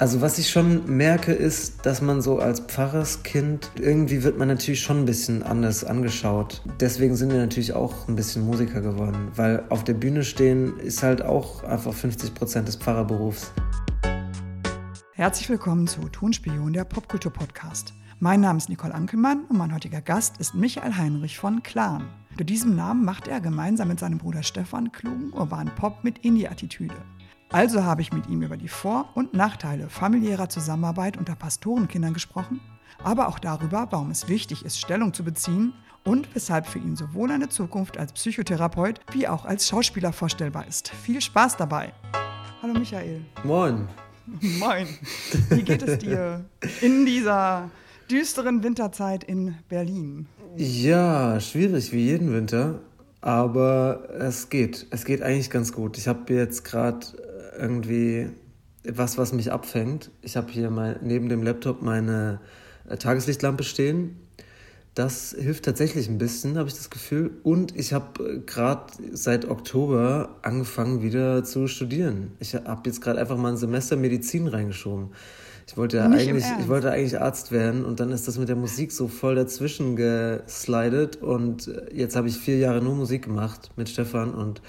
Also was ich schon merke, ist, dass man so als Pfarrerskind, irgendwie wird man natürlich schon ein bisschen anders angeschaut. Deswegen sind wir natürlich auch ein bisschen Musiker geworden, weil auf der Bühne stehen ist halt auch einfach 50 Prozent des Pfarrerberufs. Herzlich willkommen zu Tonspion, der Popkultur-Podcast. Mein Name ist Nicole Ankelmann und mein heutiger Gast ist Michael Heinrich von Clan. Unter diesem Namen macht er gemeinsam mit seinem Bruder Stefan klugen urbanen Pop mit Indie-Attitüde. Also habe ich mit ihm über die Vor- und Nachteile familiärer Zusammenarbeit unter Pastorenkindern gesprochen, aber auch darüber, warum es wichtig ist, Stellung zu beziehen und weshalb für ihn sowohl eine Zukunft als Psychotherapeut wie auch als Schauspieler vorstellbar ist. Viel Spaß dabei. Hallo Michael. Moin. Moin. Wie geht es dir in dieser düsteren Winterzeit in Berlin? Ja, schwierig wie jeden Winter, aber es geht. Es geht eigentlich ganz gut. Ich habe jetzt gerade irgendwie was, was mich abfängt. Ich habe hier mein, neben dem Laptop meine äh, Tageslichtlampe stehen. Das hilft tatsächlich ein bisschen, habe ich das Gefühl. Und ich habe äh, gerade seit Oktober angefangen wieder zu studieren. Ich habe jetzt gerade einfach mal ein Semester Medizin reingeschoben. Ich wollte ja eigentlich, ich wollte eigentlich Arzt werden und dann ist das mit der Musik so voll dazwischen geslidet und äh, jetzt habe ich vier Jahre nur Musik gemacht mit Stefan und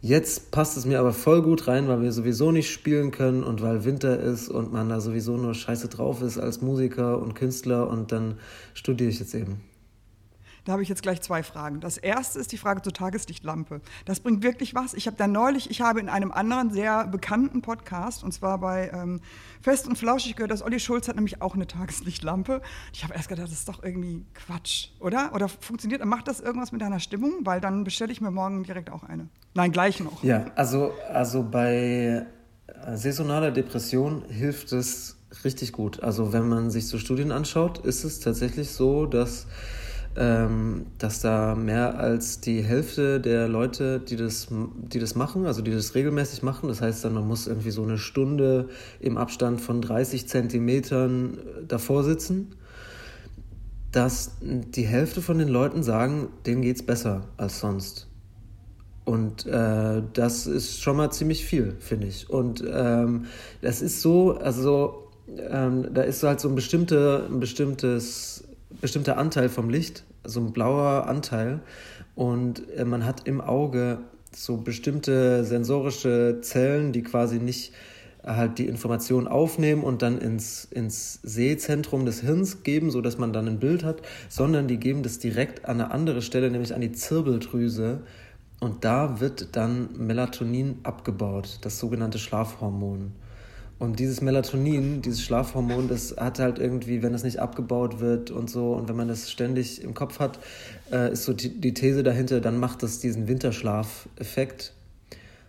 Jetzt passt es mir aber voll gut rein, weil wir sowieso nicht spielen können und weil Winter ist und man da sowieso nur scheiße drauf ist als Musiker und Künstler und dann studiere ich jetzt eben. Da habe ich jetzt gleich zwei Fragen. Das erste ist die Frage zur Tageslichtlampe. Das bringt wirklich was. Ich habe da neulich, ich habe in einem anderen sehr bekannten Podcast, und zwar bei ähm, Fest und Flauschig gehört, dass Olli Schulz hat nämlich auch eine Tageslichtlampe. Ich habe erst gedacht, das ist doch irgendwie Quatsch, oder? Oder funktioniert, macht das irgendwas mit deiner Stimmung? Weil dann bestelle ich mir morgen direkt auch eine. Nein, gleich noch. Ja, also, also bei äh, saisonaler Depression hilft es richtig gut. Also wenn man sich so Studien anschaut, ist es tatsächlich so, dass dass da mehr als die Hälfte der Leute, die das, die das machen, also die das regelmäßig machen, das heißt dann, man muss irgendwie so eine Stunde im Abstand von 30 Zentimetern äh, davor sitzen, dass die Hälfte von den Leuten sagen, denen es besser als sonst. Und äh, das ist schon mal ziemlich viel, finde ich. Und ähm, das ist so, also ähm, da ist halt so ein, bestimmte, ein bestimmtes, bestimmter Anteil vom Licht, so ein blauer Anteil und äh, man hat im Auge so bestimmte sensorische Zellen, die quasi nicht halt die Information aufnehmen und dann ins, ins Sehzentrum des Hirns geben, sodass man dann ein Bild hat, sondern die geben das direkt an eine andere Stelle, nämlich an die Zirbeldrüse. Und da wird dann Melatonin abgebaut, das sogenannte Schlafhormon. Und dieses Melatonin, dieses Schlafhormon, das hat halt irgendwie, wenn es nicht abgebaut wird und so, und wenn man das ständig im Kopf hat, äh, ist so die, die These dahinter, dann macht das diesen Winterschlafeffekt.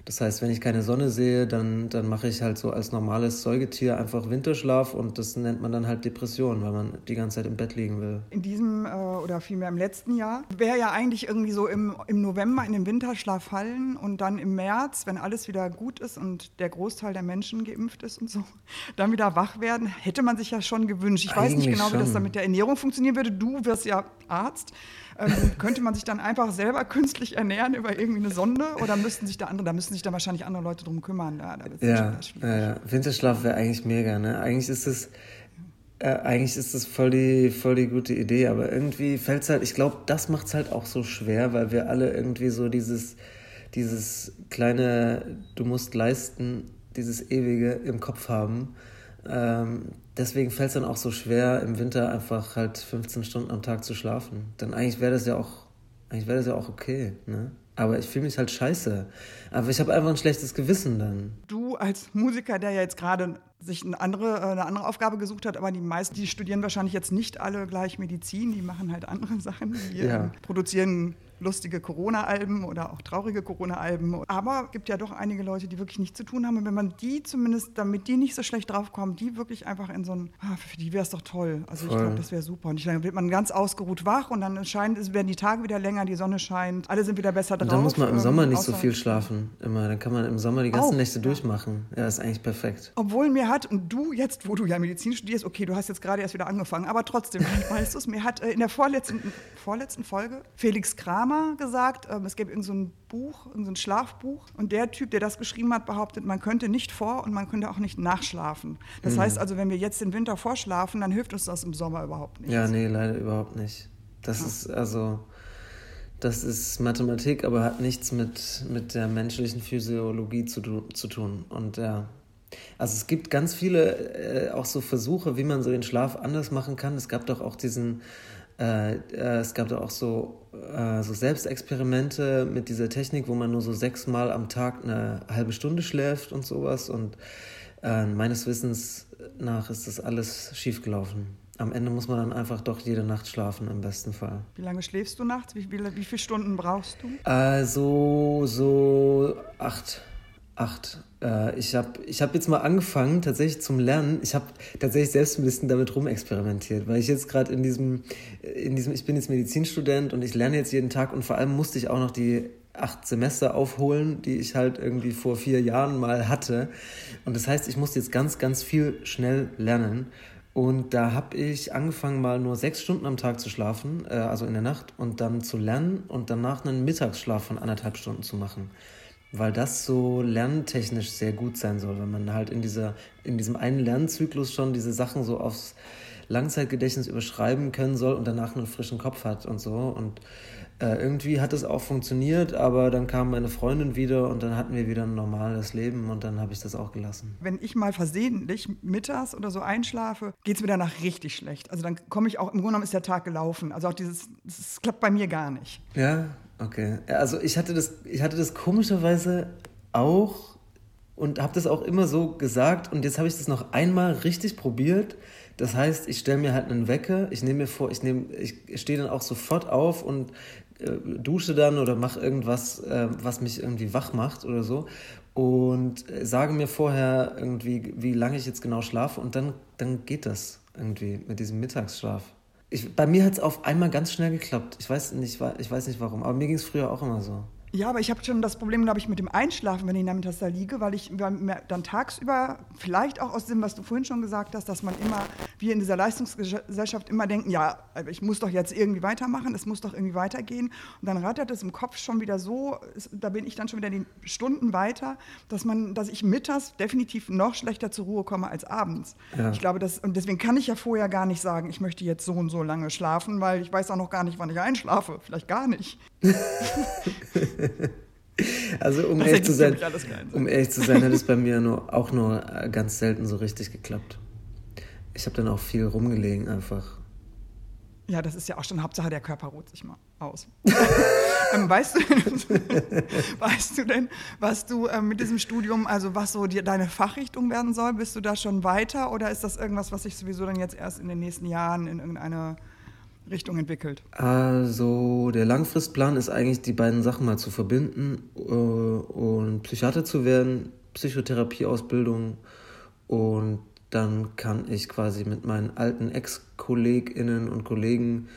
Das heißt, wenn ich keine Sonne sehe, dann, dann mache ich halt so als normales Säugetier einfach Winterschlaf und das nennt man dann halt Depression, weil man die ganze Zeit im Bett liegen will. In diesem äh, oder vielmehr im letzten Jahr wäre ja eigentlich irgendwie so im, im November in den Winterschlaf fallen und dann im März, wenn alles wieder gut ist und der Großteil der Menschen geimpft ist und so, dann wieder wach werden. Hätte man sich ja schon gewünscht. Ich eigentlich weiß nicht genau, schon. wie das dann mit der Ernährung funktionieren würde. Du wirst ja Arzt. Ähm, könnte man sich dann einfach selber künstlich ernähren über irgendwie eine Sonde oder müssten sich da andere, da müssten sich dann wahrscheinlich andere Leute drum kümmern? Ja, ja, ja, ja. Winterschlaf wäre eigentlich mega, ne? Eigentlich ist es äh, eigentlich ist das voll die, voll die gute Idee, aber irgendwie fällt es halt, ich glaube, das macht es halt auch so schwer, weil wir alle irgendwie so dieses, dieses kleine, du musst leisten, dieses ewige im Kopf haben. Ähm, deswegen fällt es dann auch so schwer, im Winter einfach halt 15 Stunden am Tag zu schlafen. Dann eigentlich wäre das ja auch, eigentlich wäre das ja auch okay, ne? Aber ich fühle mich halt scheiße. Aber ich habe einfach ein schlechtes Gewissen dann. Du als Musiker, der ja jetzt gerade sich eine andere, äh, eine andere Aufgabe gesucht hat, aber die meisten, die studieren wahrscheinlich jetzt nicht alle gleich Medizin, die machen halt andere Sachen. Die ja. produzieren lustige Corona-Alben oder auch traurige Corona-Alben. Aber es gibt ja doch einige Leute, die wirklich nichts zu tun haben. Und wenn man die zumindest, damit die nicht so schlecht draufkommen, die wirklich einfach in so ein, ah, für die wäre es doch toll. Also ich glaube, das wäre super. Und ich, dann wird man ganz ausgeruht wach und dann scheint, werden die Tage wieder länger, die Sonne scheint, alle sind wieder besser drauf. Und dann muss man im Sommer nicht so viel schlafen, immer. Dann kann man im Sommer die ganzen auch, Nächte ja. durchmachen. Ja, ist eigentlich perfekt. Obwohl mir hat, und du jetzt, wo du ja Medizin studierst, okay, du hast jetzt gerade erst wieder angefangen, aber trotzdem, weißt du es, mir hat äh, in der vorletzten, vorletzten Folge Felix Kram Mama gesagt, ähm, es gäbe irgend so ein Buch, irgend so ein Schlafbuch. Und der Typ, der das geschrieben hat, behauptet, man könnte nicht vor und man könnte auch nicht nachschlafen. Das mhm. heißt also, wenn wir jetzt den Winter vorschlafen, dann hilft uns das im Sommer überhaupt nicht. Ja, nee, leider überhaupt nicht. Das ja. ist also, das ist Mathematik, aber hat nichts mit, mit der menschlichen Physiologie zu, zu tun. Und ja, also es gibt ganz viele äh, auch so Versuche, wie man so den Schlaf anders machen kann. Es gab doch auch diesen, äh, äh, es gab doch auch so, äh, so Selbstexperimente mit dieser Technik, wo man nur so sechsmal am Tag eine halbe Stunde schläft und sowas. Und äh, meines Wissens nach ist das alles schiefgelaufen. Am Ende muss man dann einfach doch jede Nacht schlafen, im besten Fall. Wie lange schläfst du nachts? Wie, wie, wie viele Stunden brauchst du? Also so acht acht. Äh, ich habe ich hab jetzt mal angefangen, tatsächlich zum Lernen. Ich habe tatsächlich selbst ein bisschen damit rumexperimentiert, weil ich jetzt gerade in diesem, in diesem, ich bin jetzt Medizinstudent und ich lerne jetzt jeden Tag und vor allem musste ich auch noch die acht Semester aufholen, die ich halt irgendwie vor vier Jahren mal hatte. Und das heißt, ich musste jetzt ganz, ganz viel schnell lernen. Und da habe ich angefangen, mal nur sechs Stunden am Tag zu schlafen, äh, also in der Nacht, und dann zu lernen und danach einen Mittagsschlaf von anderthalb Stunden zu machen weil das so lerntechnisch sehr gut sein soll, wenn man halt in, dieser, in diesem einen Lernzyklus schon diese Sachen so aufs Langzeitgedächtnis überschreiben können soll und danach einen frischen Kopf hat und so. Und äh, irgendwie hat es auch funktioniert, aber dann kam meine Freundin wieder und dann hatten wir wieder ein normales Leben und dann habe ich das auch gelassen. Wenn ich mal versehentlich mittags oder so einschlafe, geht es mir danach richtig schlecht. Also dann komme ich auch, im Grunde genommen ist der Tag gelaufen. Also auch dieses, das klappt bei mir gar nicht. Ja, Okay. Also ich hatte das, ich hatte das komischerweise auch und habe das auch immer so gesagt und jetzt habe ich das noch einmal richtig probiert. Das heißt, ich stelle mir halt einen Wecker, ich nehme mir vor, ich nehme, ich stehe dann auch sofort auf und äh, dusche dann oder mache irgendwas, äh, was mich irgendwie wach macht oder so und sage mir vorher irgendwie, wie lange ich jetzt genau schlafe und dann, dann geht das irgendwie mit diesem Mittagsschlaf. Ich, bei mir hat es auf einmal ganz schnell geklappt. Ich weiß nicht, ich weiß nicht warum, aber mir ging es früher auch immer so. Ja, aber ich habe schon das Problem, glaube ich, mit dem Einschlafen, wenn ich nachmittags da liege, weil ich dann tagsüber, vielleicht auch aus dem, was du vorhin schon gesagt hast, dass man immer, wir in dieser Leistungsgesellschaft immer denken, ja, ich muss doch jetzt irgendwie weitermachen, es muss doch irgendwie weitergehen. Und dann rattert es im Kopf schon wieder so, da bin ich dann schon wieder die Stunden weiter, dass man, dass ich mittags definitiv noch schlechter zur Ruhe komme als abends. Ja. Ich glaube, das, und deswegen kann ich ja vorher gar nicht sagen, ich möchte jetzt so und so lange schlafen, weil ich weiß auch noch gar nicht, wann ich einschlafe. Vielleicht gar nicht. also um ehrlich, zu sein, um ehrlich zu sein, hat es bei mir nur, auch nur ganz selten so richtig geklappt. Ich habe dann auch viel rumgelegen einfach. Ja, das ist ja auch schon Hauptsache, der Körper ruht sich mal aus. ähm, weißt, du, weißt du denn, was du ähm, mit diesem Studium, also was so die, deine Fachrichtung werden soll? Bist du da schon weiter oder ist das irgendwas, was sich sowieso dann jetzt erst in den nächsten Jahren in irgendeine Richtung entwickelt? Also der Langfristplan ist eigentlich, die beiden Sachen mal zu verbinden äh, und Psychiater zu werden, Psychotherapieausbildung und dann kann ich quasi mit meinen alten Ex-KollegInnen und Kollegen,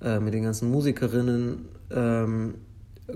äh, mit den ganzen Musikerinnen, ähm,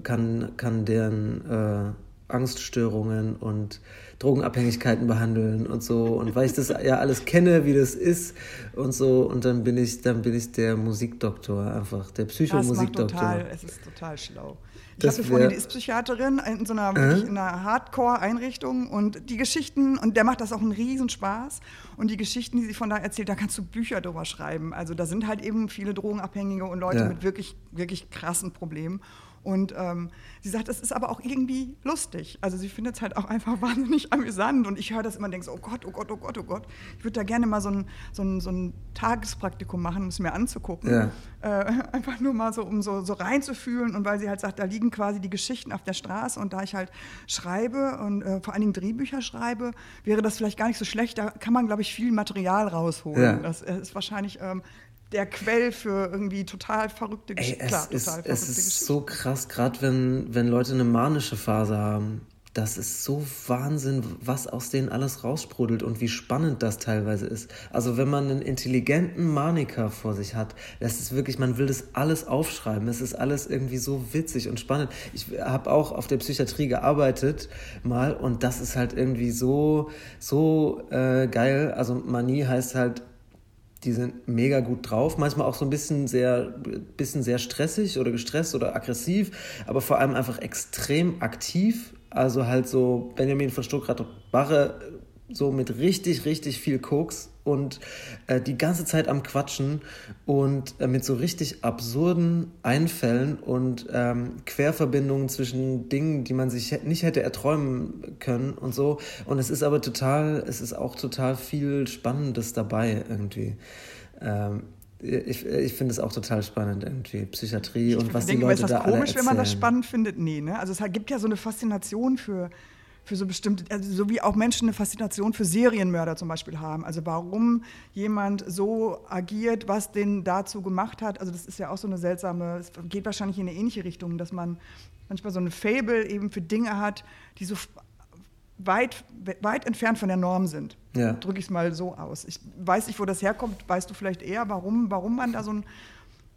kann, kann deren äh, Angststörungen und Drogenabhängigkeiten behandeln und so. Und weil ich das ja alles kenne, wie das ist und so, und dann bin ich, dann bin ich der Musikdoktor einfach, der Psychomusikdoktor. Es ist total schlau. Ich das hatte vorhin, die ist Psychiaterin in so einer, äh? einer Hardcore-Einrichtung und die Geschichten, und der macht das auch einen Riesenspaß. Und die Geschichten, die sie von da erzählt, da kannst du Bücher drüber schreiben. Also da sind halt eben viele Drogenabhängige und Leute ja. mit wirklich, wirklich krassen Problemen. Und ähm, sie sagt, es ist aber auch irgendwie lustig. Also sie findet es halt auch einfach wahnsinnig amüsant. Und ich höre das immer und denke so, oh Gott, oh Gott, oh Gott, oh Gott. Ich würde da gerne mal so ein, so ein, so ein Tagespraktikum machen, um es mir anzugucken. Ja. Äh, einfach nur mal so, um so, so reinzufühlen. Und weil sie halt sagt, da liegen quasi die Geschichten auf der Straße. Und da ich halt schreibe und äh, vor allen Dingen Drehbücher schreibe, wäre das vielleicht gar nicht so schlecht. Da kann man, glaube ich, viel Material rausholen. Ja. Das ist wahrscheinlich ähm, der Quell für irgendwie total verrückte Geschichten. Es, ist, es ist so krass, gerade wenn, wenn Leute eine manische Phase haben. Das ist so Wahnsinn, was aus denen alles raussprudelt und wie spannend das teilweise ist. Also wenn man einen intelligenten Maniker vor sich hat, das ist wirklich, man will das alles aufschreiben. Es ist alles irgendwie so witzig und spannend. Ich habe auch auf der Psychiatrie gearbeitet mal und das ist halt irgendwie so, so äh, geil. Also Manie heißt halt die sind mega gut drauf, manchmal auch so ein bisschen sehr, bisschen sehr stressig oder gestresst oder aggressiv, aber vor allem einfach extrem aktiv. Also halt so Benjamin von Stuttgart-Barre so mit richtig, richtig viel Koks und äh, die ganze Zeit am Quatschen und äh, mit so richtig absurden Einfällen und ähm, Querverbindungen zwischen Dingen, die man sich nicht hätte erträumen können und so. Und es ist aber total, es ist auch total viel Spannendes dabei irgendwie. Ähm, ich, ich finde es auch total spannend irgendwie, Psychiatrie ich und was denke, die Leute ist das da komisch, wenn man das spannend findet? Nee, ne? Also es gibt ja so eine Faszination für für so bestimmte, also so wie auch Menschen eine Faszination für Serienmörder zum Beispiel haben. Also warum jemand so agiert, was den dazu gemacht hat. Also das ist ja auch so eine seltsame, es geht wahrscheinlich in eine ähnliche Richtung, dass man manchmal so eine Fable eben für Dinge hat, die so weit, weit entfernt von der Norm sind. Ja. Drücke ich es mal so aus. Ich weiß nicht, wo das herkommt. Weißt du vielleicht eher, warum, warum man da so ein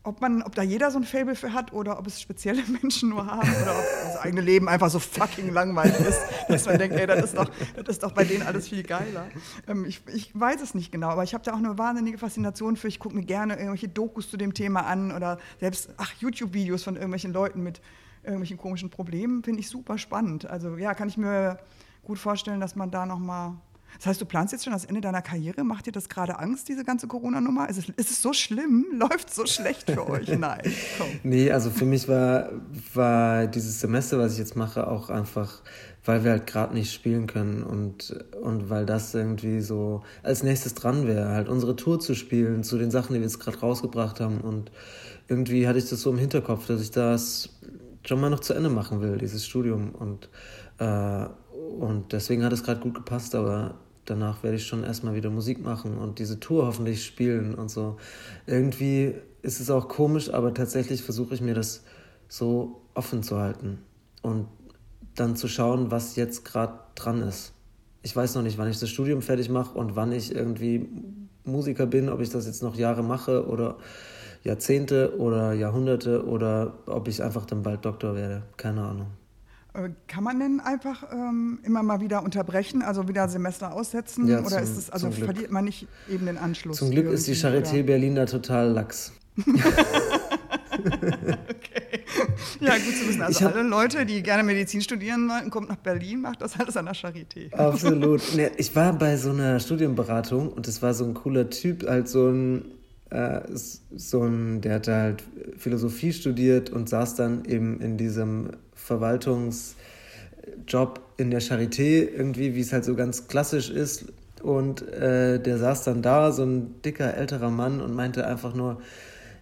ob, man, ob da jeder so ein Fable für hat oder ob es spezielle Menschen nur haben oder ob das eigene Leben einfach so fucking langweilig ist, dass man denkt, ey, das ist doch, das ist doch bei denen alles viel geiler. Ähm, ich, ich weiß es nicht genau, aber ich habe da auch eine wahnsinnige Faszination für. Ich gucke mir gerne irgendwelche Dokus zu dem Thema an oder selbst, ach, YouTube-Videos von irgendwelchen Leuten mit irgendwelchen komischen Problemen, finde ich super spannend. Also ja, kann ich mir gut vorstellen, dass man da nochmal das heißt, du planst jetzt schon das Ende deiner Karriere? Macht dir das gerade Angst, diese ganze Corona-Nummer? Ist es, ist es so schlimm? Läuft es so schlecht für euch? Nein. Komm. Nee, also für mich war, war dieses Semester, was ich jetzt mache, auch einfach, weil wir halt gerade nicht spielen können und, und weil das irgendwie so als nächstes dran wäre, halt unsere Tour zu spielen, zu den Sachen, die wir jetzt gerade rausgebracht haben. Und irgendwie hatte ich das so im Hinterkopf, dass ich das schon mal noch zu Ende machen will, dieses Studium. Und äh, und deswegen hat es gerade gut gepasst, aber danach werde ich schon erstmal wieder Musik machen und diese Tour hoffentlich spielen und so. Irgendwie ist es auch komisch, aber tatsächlich versuche ich mir das so offen zu halten und dann zu schauen, was jetzt gerade dran ist. Ich weiß noch nicht, wann ich das Studium fertig mache und wann ich irgendwie Musiker bin, ob ich das jetzt noch Jahre mache oder Jahrzehnte oder Jahrhunderte oder ob ich einfach dann bald Doktor werde. Keine Ahnung. Äh, kann man denn einfach ähm, immer mal wieder unterbrechen, also wieder Semester aussetzen? Ja, oder zum, ist es, also verliert man nicht eben den Anschluss? Zum Glück ist die Charité oder? Berlin da total lax. okay. Ja, gut zu wissen. Also hab, alle Leute, die gerne Medizin studieren wollten, kommt nach Berlin, macht das alles an der Charité. Absolut. Ich war bei so einer Studienberatung und es war so ein cooler Typ, halt so ein, äh, so ein, der hat halt Philosophie studiert und saß dann eben in diesem Verwaltungsjob in der Charité, irgendwie, wie es halt so ganz klassisch ist. Und äh, der saß dann da, so ein dicker älterer Mann, und meinte einfach nur,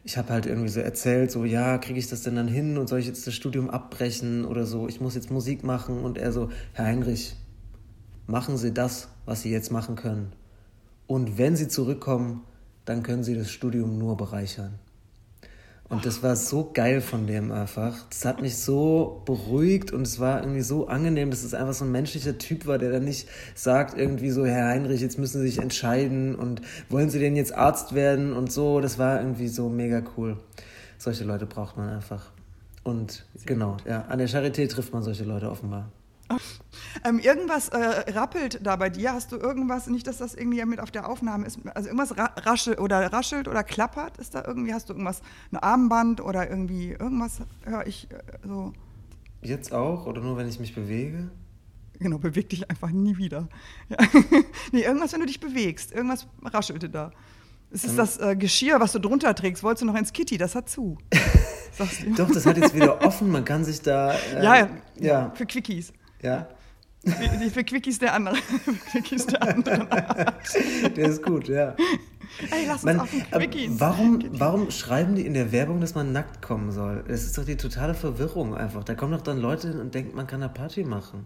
ich habe halt irgendwie so erzählt, so, ja, kriege ich das denn dann hin und soll ich jetzt das Studium abbrechen oder so, ich muss jetzt Musik machen. Und er so, Herr Heinrich, machen Sie das, was Sie jetzt machen können. Und wenn Sie zurückkommen, dann können Sie das Studium nur bereichern. Und das war so geil von dem einfach. Das hat mich so beruhigt und es war irgendwie so angenehm, dass es einfach so ein menschlicher Typ war, der dann nicht sagt irgendwie so, Herr Heinrich, jetzt müssen Sie sich entscheiden und wollen Sie denn jetzt Arzt werden und so. Das war irgendwie so mega cool. Solche Leute braucht man einfach. Und Sehr genau, gut. ja, an der Charité trifft man solche Leute offenbar. Ähm, irgendwas äh, rappelt da bei dir. Hast du irgendwas, nicht, dass das irgendwie mit auf der Aufnahme ist, also irgendwas ra raschelt oder raschelt oder klappert? Ist da irgendwie, hast du irgendwas, ein Armband oder irgendwie irgendwas, höre ich äh, so. Jetzt auch oder nur, wenn ich mich bewege? Genau, beweg dich einfach nie wieder. Ja. nee, irgendwas, wenn du dich bewegst, irgendwas raschelte da. Es ist das äh, Geschirr, was du drunter trägst. Wolltest du noch ins Kitty? Das hat zu. Doch, das hat jetzt wieder offen. Man kann sich da. Äh, ja, ja, für Quickies. Ja. Für, Quickies der andere. Quickies der anderen Der ist gut, ja. Ey, lass uns man, auf den Quickies. Warum, warum schreiben die in der Werbung, dass man nackt kommen soll? Das ist doch die totale Verwirrung einfach. Da kommen doch dann Leute hin und denken, man kann eine Party machen.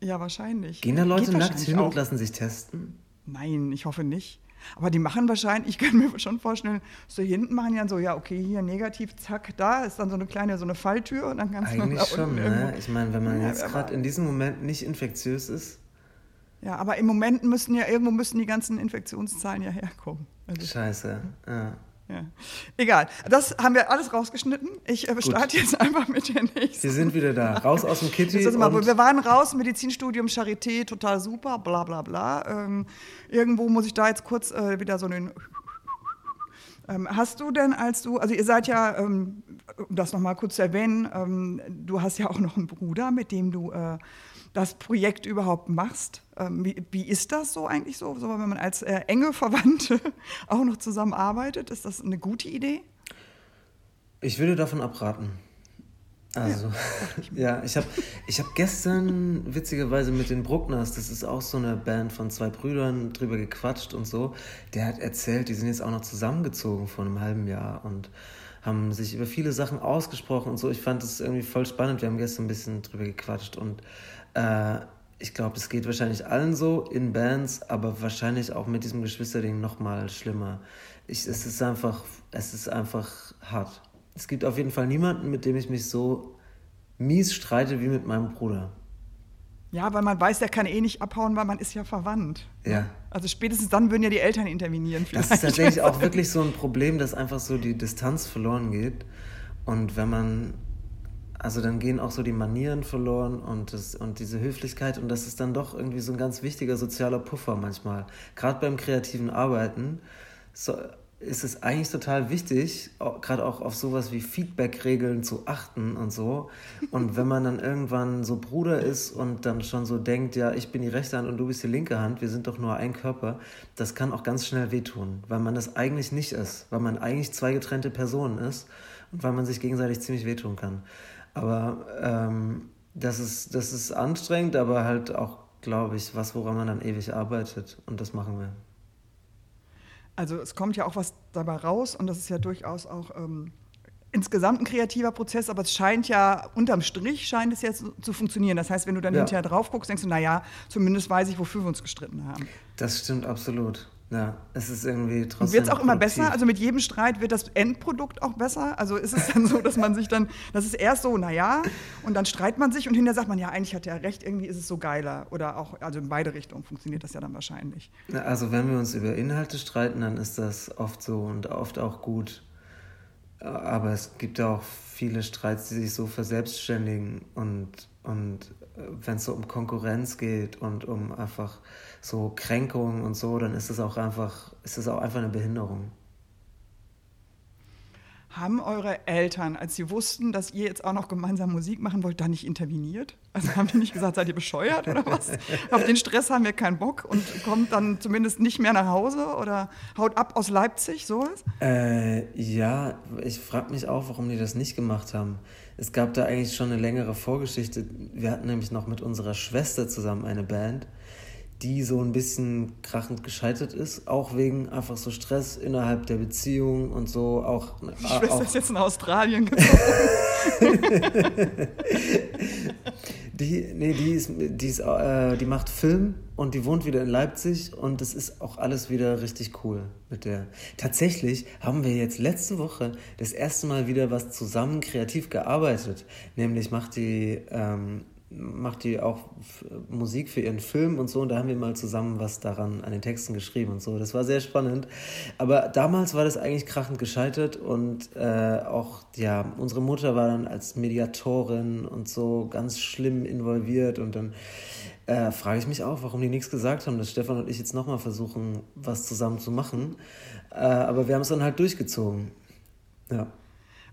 Ja, wahrscheinlich. Gehen da Leute nackt hin auch. und lassen sich testen? Nein, ich hoffe nicht. Aber die machen wahrscheinlich, ich kann mir schon vorstellen, so hinten machen die dann so, ja, okay, hier negativ, zack, da ist dann so eine kleine, so eine Falltür und dann kannst Eigentlich du da schon, ne? Ich meine, wenn man ja, jetzt gerade in diesem Moment nicht infektiös ist. Ja, aber im Moment müssen ja, irgendwo müssen die ganzen Infektionszahlen ja herkommen. Also, Scheiße, ja. Ja. Egal, das haben wir alles rausgeschnitten. Ich äh, starte jetzt einfach mit der nächsten. Sie sind wieder da, raus aus dem Kitty. Mal, wir waren raus, Medizinstudium, Charité, total super, bla bla bla. Ähm, irgendwo muss ich da jetzt kurz äh, wieder so einen Ähm, hast du denn, als du, also ihr seid ja, ähm, um das nochmal kurz zu erwähnen, ähm, du hast ja auch noch einen Bruder, mit dem du äh, das Projekt überhaupt machst. Ähm, wie, wie, ist das so eigentlich so, so wenn man als äh, enge Verwandte auch noch zusammenarbeitet? Ist das eine gute Idee? Ich würde davon abraten. Also, ja, ich habe ich hab gestern witzigerweise mit den Bruckners, das ist auch so eine Band von zwei Brüdern, drüber gequatscht und so. Der hat erzählt, die sind jetzt auch noch zusammengezogen vor einem halben Jahr und haben sich über viele Sachen ausgesprochen und so. Ich fand das irgendwie voll spannend. Wir haben gestern ein bisschen drüber gequatscht und äh, ich glaube, es geht wahrscheinlich allen so in Bands, aber wahrscheinlich auch mit diesem Geschwisterding noch mal schlimmer. Ich, es ist einfach, es ist einfach hart es gibt auf jeden Fall niemanden, mit dem ich mich so mies streite wie mit meinem Bruder. Ja, weil man weiß, der kann eh nicht abhauen, weil man ist ja verwandt. Ja. Also spätestens dann würden ja die Eltern intervenieren. Vielleicht. Das ist tatsächlich auch wirklich so ein Problem, dass einfach so die Distanz verloren geht. Und wenn man, also dann gehen auch so die Manieren verloren und, das, und diese Höflichkeit. Und das ist dann doch irgendwie so ein ganz wichtiger sozialer Puffer manchmal. Gerade beim kreativen Arbeiten. So, ist es eigentlich total wichtig, gerade auch auf sowas wie Feedback-Regeln zu achten und so. Und wenn man dann irgendwann so Bruder ist und dann schon so denkt, ja, ich bin die rechte Hand und du bist die linke Hand, wir sind doch nur ein Körper, das kann auch ganz schnell wehtun, weil man das eigentlich nicht ist, weil man eigentlich zwei getrennte Personen ist und weil man sich gegenseitig ziemlich wehtun kann. Aber ähm, das, ist, das ist anstrengend, aber halt auch, glaube ich, was, woran man dann ewig arbeitet und das machen wir. Also es kommt ja auch was dabei raus und das ist ja durchaus auch ähm, insgesamt ein kreativer Prozess, aber es scheint ja, unterm Strich scheint es jetzt zu funktionieren. Das heißt, wenn du dann ja. hinterher drauf guckst, denkst du, naja, zumindest weiß ich, wofür wir uns gestritten haben. Das stimmt absolut. Ja, es ist irgendwie trotzdem. Wird es auch immer besser? Also mit jedem Streit wird das Endprodukt auch besser? Also ist es dann so, dass man sich dann, das ist erst so, naja, und dann streitet man sich und hinterher sagt man, ja, eigentlich hat er recht, irgendwie ist es so geiler. Oder auch, also in beide Richtungen funktioniert das ja dann wahrscheinlich. Also wenn wir uns über Inhalte streiten, dann ist das oft so und oft auch gut. Aber es gibt ja auch viele Streits, die sich so verselbstständigen und, und wenn es so um Konkurrenz geht und um einfach so Kränkungen und so, dann ist es auch einfach, ist es auch einfach eine Behinderung. Haben eure Eltern, als sie wussten, dass ihr jetzt auch noch gemeinsam Musik machen wollt, da nicht interveniert? Also haben die nicht gesagt, seid ihr bescheuert oder was? Auf den Stress haben wir keinen Bock und kommt dann zumindest nicht mehr nach Hause oder haut ab aus Leipzig, sowas? Äh, ja, ich frage mich auch, warum die das nicht gemacht haben. Es gab da eigentlich schon eine längere Vorgeschichte. Wir hatten nämlich noch mit unserer Schwester zusammen eine Band die so ein bisschen krachend gescheitert ist, auch wegen einfach so Stress innerhalb der Beziehung und so auch. Die Schwester auch, ist jetzt in Australien die, nee, die ist, die ist, äh, die macht Film und die wohnt wieder in Leipzig und es ist auch alles wieder richtig cool mit der. Tatsächlich haben wir jetzt letzte Woche das erste Mal wieder was zusammen kreativ gearbeitet, nämlich macht die ähm, macht die auch Musik für ihren Film und so. Und da haben wir mal zusammen was daran an den Texten geschrieben und so. Das war sehr spannend. Aber damals war das eigentlich krachend gescheitert und äh, auch, ja, unsere Mutter war dann als Mediatorin und so ganz schlimm involviert. Und dann äh, frage ich mich auch, warum die nichts gesagt haben, dass Stefan und ich jetzt nochmal versuchen, was zusammen zu machen. Äh, aber wir haben es dann halt durchgezogen. Ja.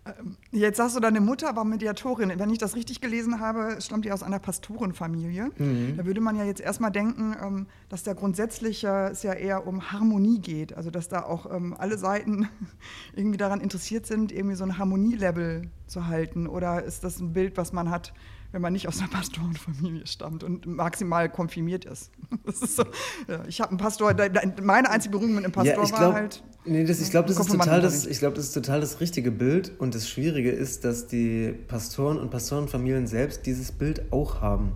Ähm, jetzt sagst du, deine Mutter war Mediatorin. Wenn ich das richtig gelesen habe, stammt die aus einer Pastorenfamilie. Mhm. Da würde man ja jetzt erstmal denken, ähm, dass da grundsätzlich es ja eher um Harmonie geht. Also dass da auch ähm, alle Seiten irgendwie daran interessiert sind, irgendwie so ein Harmonielevel zu halten. Oder ist das ein Bild, was man hat, wenn man nicht aus einer Pastorenfamilie stammt und maximal konfirmiert ist. Ist so, ja, ich habe einen Pastor, meine einzige Berührung mit einem Pastor ja, glaub, war halt. Nee, das, ich glaube, das, ist total das, glaub, das ist total das richtige Bild. Und das Schwierige ist, dass die Pastoren und Pastorenfamilien selbst dieses Bild auch haben.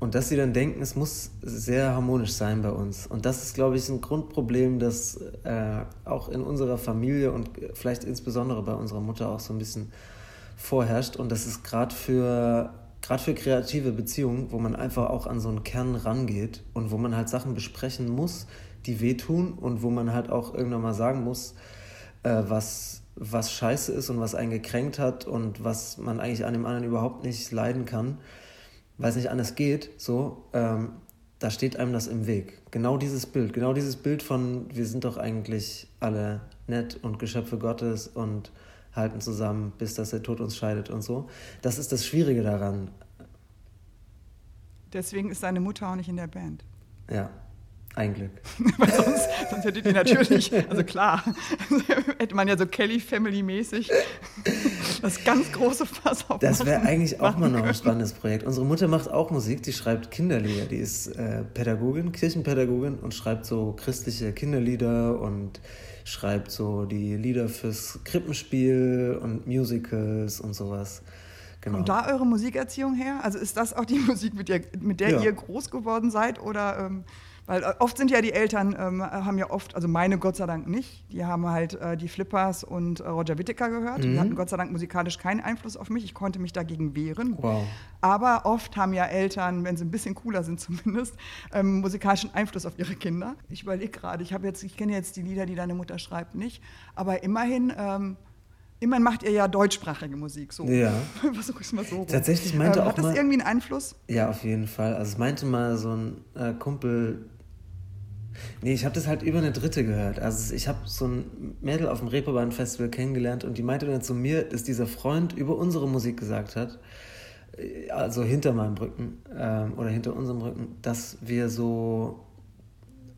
Und dass sie dann denken, es muss sehr harmonisch sein bei uns. Und das ist, glaube ich, ein Grundproblem, das äh, auch in unserer Familie und vielleicht insbesondere bei unserer Mutter auch so ein bisschen vorherrscht. Und das ist gerade für gerade für kreative Beziehungen, wo man einfach auch an so einen Kern rangeht und wo man halt Sachen besprechen muss, die wehtun und wo man halt auch irgendwann mal sagen muss, äh, was, was scheiße ist und was einen gekränkt hat und was man eigentlich an dem anderen überhaupt nicht leiden kann, weil es nicht anders geht, so, ähm, da steht einem das im Weg. Genau dieses Bild, genau dieses Bild von, wir sind doch eigentlich alle nett und Geschöpfe Gottes und halten zusammen, bis dass der Tod uns scheidet und so. Das ist das Schwierige daran. Deswegen ist deine Mutter auch nicht in der Band. Ja, ein Glück. Weil sonst, sonst hättet ihr natürlich, also klar, hätte man ja so Kelly Family-mäßig das ganz große Fass auf. Das wäre eigentlich auch mal noch ein spannendes Projekt. Unsere Mutter macht auch Musik, die schreibt Kinderlieder. Die ist äh, Pädagogin, Kirchenpädagogin und schreibt so christliche Kinderlieder und schreibt so die Lieder fürs Krippenspiel und Musicals und sowas. Genau. Kommt da eure Musikerziehung her? Also ist das auch die Musik, mit der, mit der ja. ihr groß geworden seid? Oder ähm, weil äh, oft sind ja die Eltern, ähm, haben ja oft, also meine Gott sei Dank nicht, die haben halt äh, die Flippers und äh, Roger Whittaker gehört. Mhm. Die hatten Gott sei Dank musikalisch keinen Einfluss auf mich. Ich konnte mich dagegen wehren. Wow. Aber oft haben ja Eltern, wenn sie ein bisschen cooler sind zumindest, ähm, musikalischen Einfluss auf ihre Kinder. Ich überlege gerade, ich, ich kenne jetzt die Lieder, die deine Mutter schreibt, nicht. Aber immerhin. Ähm, Immerhin macht ihr ja deutschsprachige Musik, so. Ja. Versuche ich mal so. Tatsächlich meinte ähm, auch Hat das mal, irgendwie einen Einfluss? Ja, auf jeden Fall. Also es meinte mal so ein äh, Kumpel, Nee, ich habe das halt über eine Dritte gehört. Also ich habe so ein Mädel auf dem Reeperbahn-Festival kennengelernt und die meinte dann zu mir, dass dieser Freund über unsere Musik gesagt hat, äh, also hinter meinem Rücken ähm, oder hinter unserem Rücken, dass wir so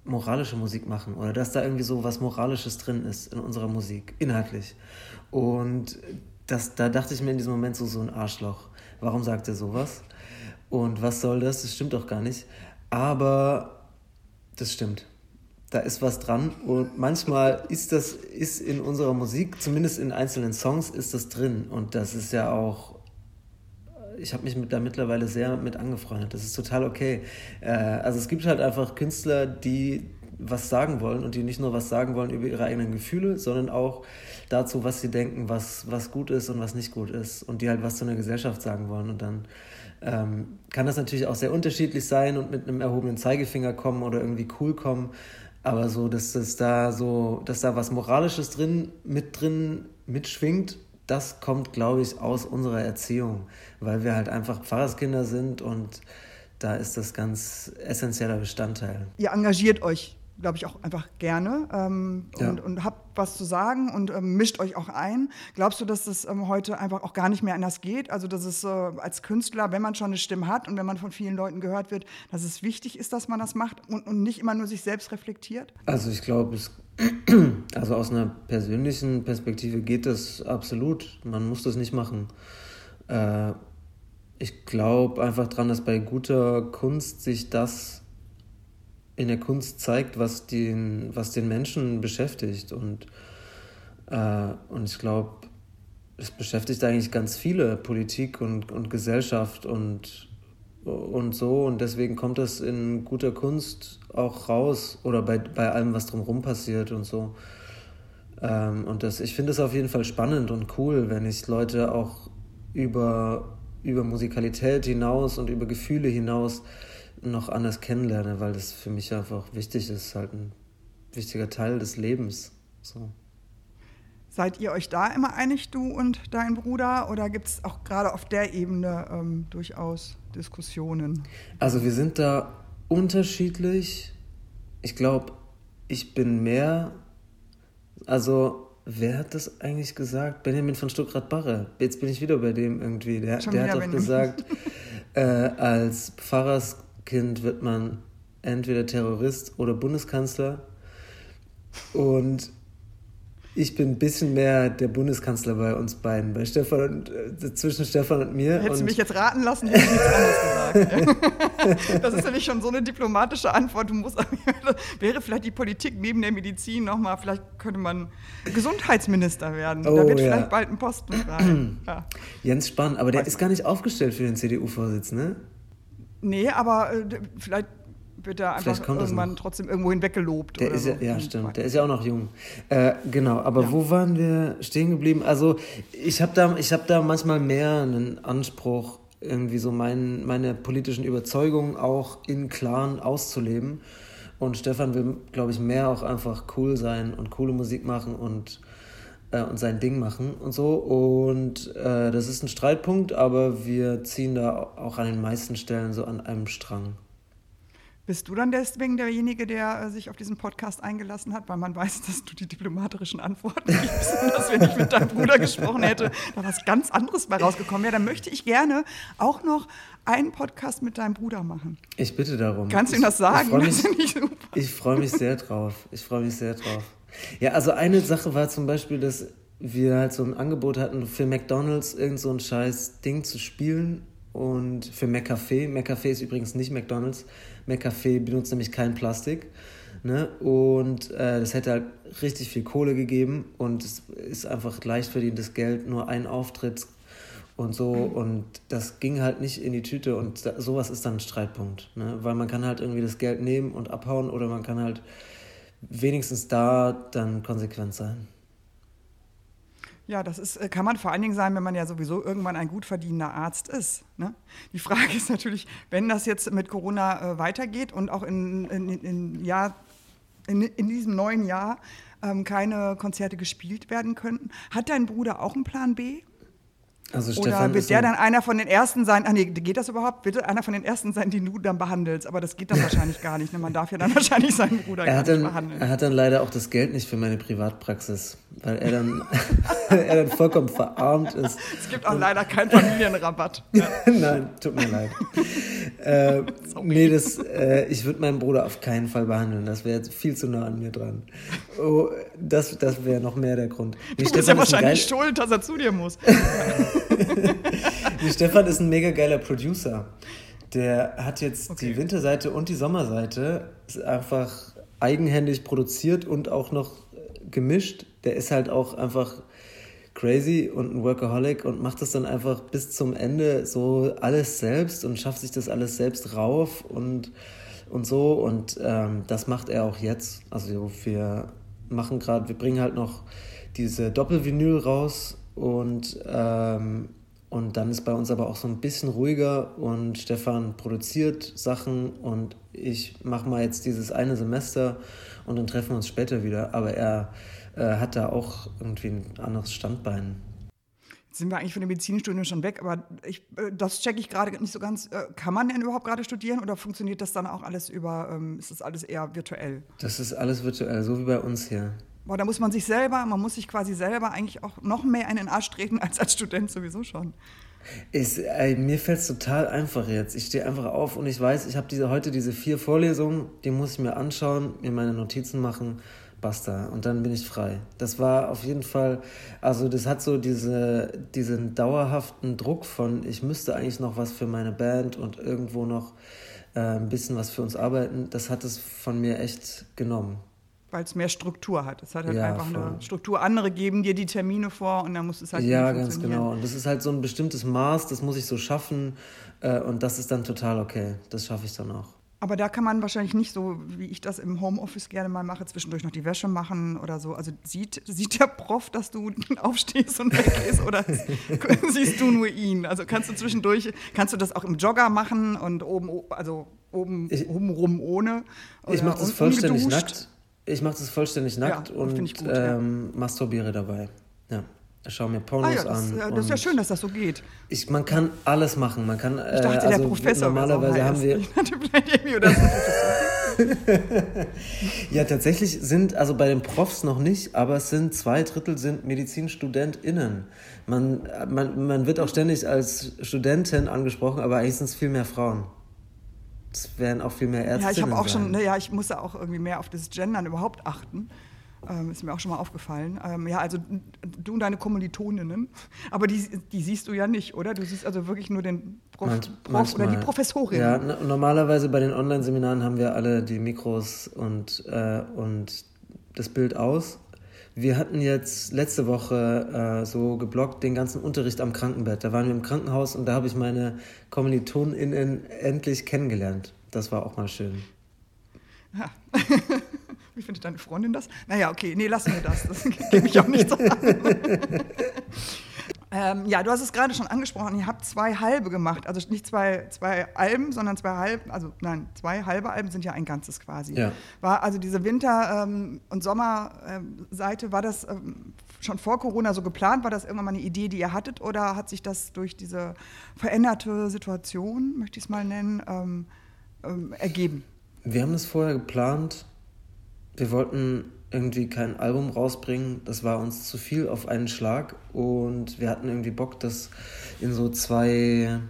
moralische Musik machen oder dass da irgendwie so was Moralisches drin ist in unserer Musik, inhaltlich. Und das, da dachte ich mir in diesem Moment so, so ein Arschloch. Warum sagt er sowas? Und was soll das? Das stimmt doch gar nicht. Aber das stimmt. Da ist was dran und manchmal ist das ist in unserer Musik, zumindest in einzelnen Songs, ist das drin und das ist ja auch. Ich habe mich mit, da mittlerweile sehr mit angefreundet. Das ist total okay. Äh, also es gibt halt einfach Künstler, die was sagen wollen und die nicht nur was sagen wollen über ihre eigenen Gefühle, sondern auch dazu, was sie denken, was, was gut ist und was nicht gut ist und die halt was zu einer Gesellschaft sagen wollen und dann ähm, kann das natürlich auch sehr unterschiedlich sein und mit einem erhobenen Zeigefinger kommen oder irgendwie cool kommen. Aber so, dass das da so, dass da was Moralisches drin, mit drin mitschwingt, das kommt, glaube ich, aus unserer Erziehung, weil wir halt einfach Pfarrerskinder sind und da ist das ganz essentieller Bestandteil. Ihr engagiert euch glaube ich, auch einfach gerne ähm, ja. und, und habt was zu sagen und ähm, mischt euch auch ein. Glaubst du, dass das ähm, heute einfach auch gar nicht mehr anders geht? Also, dass es äh, als Künstler, wenn man schon eine Stimme hat und wenn man von vielen Leuten gehört wird, dass es wichtig ist, dass man das macht und, und nicht immer nur sich selbst reflektiert? Also, ich glaube, es also aus einer persönlichen Perspektive geht das absolut. Man muss das nicht machen. Äh, ich glaube einfach daran, dass bei guter Kunst sich das in der Kunst zeigt, was den, was den Menschen beschäftigt. Und, äh, und ich glaube, es beschäftigt eigentlich ganz viele, Politik und, und Gesellschaft und, und so. Und deswegen kommt das in guter Kunst auch raus oder bei, bei allem, was drumherum passiert und so. Ähm, und das, ich finde es auf jeden Fall spannend und cool, wenn ich Leute auch über, über Musikalität hinaus und über Gefühle hinaus noch anders kennenlerne, weil das für mich einfach wichtig ist, halt ein wichtiger Teil des Lebens. So. Seid ihr euch da immer einig, du und dein Bruder, oder gibt es auch gerade auf der Ebene ähm, durchaus Diskussionen? Also wir sind da unterschiedlich. Ich glaube, ich bin mehr, also wer hat das eigentlich gesagt? Benjamin von Stuckrad-Barre. Jetzt bin ich wieder bei dem irgendwie. Der, der hat doch gesagt, äh, als Pfarrers Kind wird man entweder Terrorist oder Bundeskanzler. Und ich bin ein bisschen mehr der Bundeskanzler bei uns beiden, bei Stefan und, äh, zwischen Stefan und mir. Hättest du mich jetzt raten lassen, hätte ich nichts anderes gesagt. das ist nämlich schon so eine diplomatische Antwort. Du musst, wäre vielleicht die Politik neben der Medizin nochmal, vielleicht könnte man Gesundheitsminister werden. Oh, da wird ja. vielleicht bald ein Posten frei. ja. Jens Spahn, aber der Weiß ist gar nicht aufgestellt für den CDU-Vorsitz, ne? Nee, aber äh, vielleicht wird er einfach irgendwann trotzdem irgendwo hinweggelobt. Der ist so. ja, ja, stimmt. Der ist ja auch noch jung. Äh, genau, aber ja. wo waren wir stehen geblieben? Also ich habe da, hab da manchmal mehr einen Anspruch, irgendwie so mein, meine politischen Überzeugungen auch in Clan auszuleben. Und Stefan will, glaube ich, mehr auch einfach cool sein und coole Musik machen und äh, und sein Ding machen und so. Und äh, das ist ein Streitpunkt, aber wir ziehen da auch an den meisten Stellen so an einem Strang. Bist du dann deswegen derjenige, der äh, sich auf diesen Podcast eingelassen hat, weil man weiß, dass du die diplomatischen Antworten gibst und dass wenn ich mit deinem Bruder gesprochen hätte, da was ganz anderes bei rausgekommen wäre, dann möchte ich gerne auch noch einen Podcast mit deinem Bruder machen. Ich bitte darum. Kannst du ihm das sagen? Ich freue mich, freu mich sehr drauf. Ich freue mich sehr drauf. Ja, also eine Sache war zum Beispiel, dass wir halt so ein Angebot hatten, für McDonalds irgend so ein scheiß Ding zu spielen und für McCafé. McCafé ist übrigens nicht McDonalds. McCafé benutzt nämlich kein Plastik. Ne? Und äh, das hätte halt richtig viel Kohle gegeben und es ist einfach leicht verdientes Geld, nur ein Auftritt und so. Und das ging halt nicht in die Tüte und da, sowas ist dann ein Streitpunkt. Ne? Weil man kann halt irgendwie das Geld nehmen und abhauen oder man kann halt wenigstens da dann konsequent sein. Ja, das ist, äh, kann man vor allen Dingen sein, wenn man ja sowieso irgendwann ein gut verdienender Arzt ist. Ne? Die Frage ist natürlich, wenn das jetzt mit Corona äh, weitergeht und auch in, in, in, ja, in, in diesem neuen Jahr ähm, keine Konzerte gespielt werden könnten, hat dein Bruder auch einen Plan B? Also Oder Stefan wird der dann einer von den ersten sein? Ah nee, geht das überhaupt? Bitte einer von den ersten sein, die du dann behandelst? Aber das geht dann wahrscheinlich gar nicht. Ne? Man darf ja dann wahrscheinlich seinen Bruder er gar nicht behandeln. Er hat dann leider auch das Geld nicht für meine Privatpraxis, weil er dann, er dann vollkommen verarmt ist. Es gibt auch leider keinen Familienrabatt. Nein, tut mir leid. äh, nee, das, äh, ich würde meinen Bruder auf keinen Fall behandeln. Das wäre viel zu nah an mir dran. Oh, das das wäre noch mehr der Grund. Nee, du bist ja wahrscheinlich schuld, dass er zu dir muss. Stefan ist ein mega geiler Producer. Der hat jetzt okay. die Winterseite und die Sommerseite einfach eigenhändig produziert und auch noch gemischt. Der ist halt auch einfach crazy und ein Workaholic und macht das dann einfach bis zum Ende so alles selbst und schafft sich das alles selbst rauf und, und so. Und ähm, das macht er auch jetzt. Also wir machen gerade, wir bringen halt noch diese Doppelvinyl raus und, ähm, und dann ist bei uns aber auch so ein bisschen ruhiger und Stefan produziert Sachen und ich mache mal jetzt dieses eine Semester und dann treffen wir uns später wieder. Aber er äh, hat da auch irgendwie ein anderes Standbein. Jetzt sind wir eigentlich von dem Medizinstudium schon weg, aber ich, äh, das checke ich gerade nicht so ganz. Äh, kann man denn überhaupt gerade studieren oder funktioniert das dann auch alles über, ähm, ist das alles eher virtuell? Das ist alles virtuell, so wie bei uns hier. Boah, da muss man sich selber, man muss sich quasi selber eigentlich auch noch mehr in den Arsch treten als als Student sowieso schon. Ist, ey, mir fällt es total einfach jetzt. Ich stehe einfach auf und ich weiß, ich habe diese, heute diese vier Vorlesungen, die muss ich mir anschauen, mir meine Notizen machen, basta. Und dann bin ich frei. Das war auf jeden Fall, also das hat so diese, diesen dauerhaften Druck von, ich müsste eigentlich noch was für meine Band und irgendwo noch äh, ein bisschen was für uns arbeiten. Das hat es von mir echt genommen weil es mehr Struktur hat. Es hat halt ja, einfach voll. eine Struktur. Andere geben dir die Termine vor und dann muss es halt Ja, ganz genau. Und das ist halt so ein bestimmtes Maß, das muss ich so schaffen äh, und das ist dann total okay. Das schaffe ich dann auch. Aber da kann man wahrscheinlich nicht so, wie ich das im Homeoffice gerne mal mache, zwischendurch noch die Wäsche machen oder so. Also sieht, sieht der Prof, dass du aufstehst und weggehst oder siehst du nur ihn? Also kannst du zwischendurch, kannst du das auch im Jogger machen und oben, also oben, ich, oben rum ohne? ich mache das vollständig nackt. Ich mache das vollständig nackt ja, und gut, ähm, ja. masturbiere dabei. Ja. Ich schaue mir Pornos ah, ja, das, an. Das ist ja schön, dass das so geht. Ich, man kann alles machen. Man kann, ich dachte, äh, also der Professor normalerweise haben wir. ja, tatsächlich sind, also bei den Profs noch nicht, aber es sind zwei Drittel sind MedizinstudentInnen. Man, man, man wird auch ständig als Studentin angesprochen, aber eigentlich sind es viel mehr Frauen. Es werden auch viel mehr Ärzte. Ja, ich habe auch sein. schon, ne, ja, ich muss auch irgendwie mehr auf das Gendern überhaupt achten. Ähm, ist mir auch schon mal aufgefallen. Ähm, ja, also du und deine Kommilitoninnen, aber die, die siehst du ja nicht, oder? Du siehst also wirklich nur den Prof, Prof oder die Professorin. Ja, normalerweise bei den Online-Seminaren haben wir alle die Mikros und, äh, und das Bild aus. Wir hatten jetzt letzte Woche äh, so geblockt den ganzen Unterricht am Krankenbett. Da waren wir im Krankenhaus und da habe ich meine KommilitonInnen endlich kennengelernt. Das war auch mal schön. Ja. Wie findet deine Freundin das? Naja, okay, nee, lassen wir das. Das gebe ich auch nicht so an. Ähm, ja, du hast es gerade schon angesprochen, ihr habt zwei halbe gemacht. Also nicht zwei, zwei Alben, sondern zwei halbe, also nein, zwei halbe Alben sind ja ein ganzes quasi. Ja. War also diese Winter- ähm, und Sommerseite, ähm, war das ähm, schon vor Corona so geplant? War das irgendwann mal eine Idee, die ihr hattet? Oder hat sich das durch diese veränderte Situation, möchte ich es mal nennen, ähm, ähm, ergeben? Wir haben das vorher geplant. Wir wollten irgendwie kein Album rausbringen. Das war uns zu viel auf einen Schlag. Und wir hatten irgendwie Bock, das in so zwei,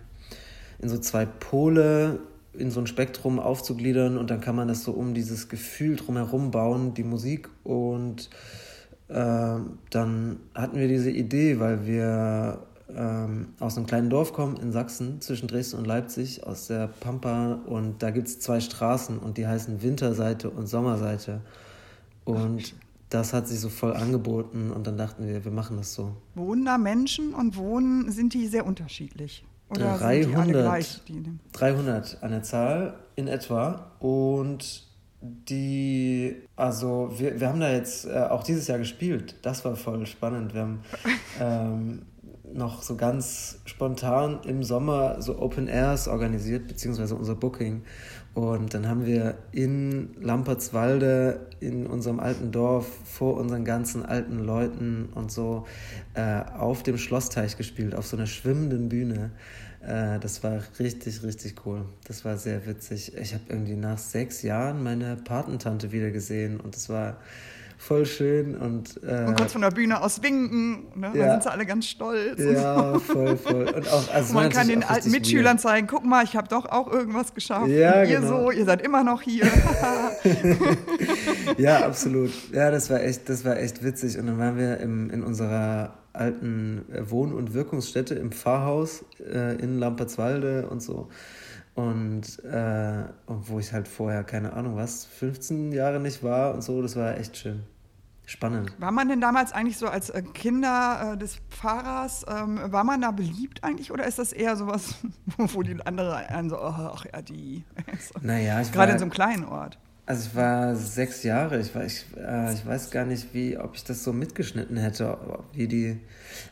in so zwei Pole, in so ein Spektrum aufzugliedern. Und dann kann man das so um dieses Gefühl drumherum bauen, die Musik. Und äh, dann hatten wir diese Idee, weil wir ähm, aus einem kleinen Dorf kommen in Sachsen zwischen Dresden und Leipzig, aus der Pampa. Und da gibt es zwei Straßen und die heißen Winterseite und Sommerseite. Und das hat sich so voll angeboten und dann dachten wir, wir machen das so. Wohnen da Menschen und wohnen, sind die sehr unterschiedlich? Oder 300, sind die alle gleich, die 300 an der Zahl in etwa. Und die, also wir, wir haben da jetzt äh, auch dieses Jahr gespielt. Das war voll spannend. Wir haben ähm, noch so ganz spontan im Sommer so Open Airs organisiert, beziehungsweise unser Booking. Und dann haben wir in Lampertswalde, in unserem alten Dorf, vor unseren ganzen alten Leuten und so äh, auf dem Schlossteich gespielt, auf so einer schwimmenden Bühne. Äh, das war richtig, richtig cool. Das war sehr witzig. Ich habe irgendwie nach sechs Jahren meine Patentante wieder gesehen und das war voll schön. Und, äh, und kurz von der Bühne aus winken, ne? Ja. da sind sie alle ganz stolz. Ja, voll, voll. Und, auch, also und man kann den alten Mitschülern weird. zeigen, guck mal, ich habe doch auch irgendwas geschafft. Ja, ihr genau. so, ihr seid immer noch hier. ja, absolut. Ja, das war echt, das war echt witzig. Und dann waren wir im, in unserer alten Wohn- und Wirkungsstätte im Pfarrhaus äh, in Lampertswalde und so. Und äh, wo ich halt vorher, keine Ahnung was, 15 Jahre nicht war und so, das war echt schön. Spannend. War man denn damals eigentlich so als äh, Kinder äh, des Pfarrers, ähm, war man da beliebt eigentlich oder ist das eher sowas, wo die andere einen so, oh, ach ja, die. so. Naja, ich Gerade in so einem kleinen Ort. Also ich war sechs Jahre, ich, war, ich, äh, ich weiß gar nicht, wie, ob ich das so mitgeschnitten hätte, wie die.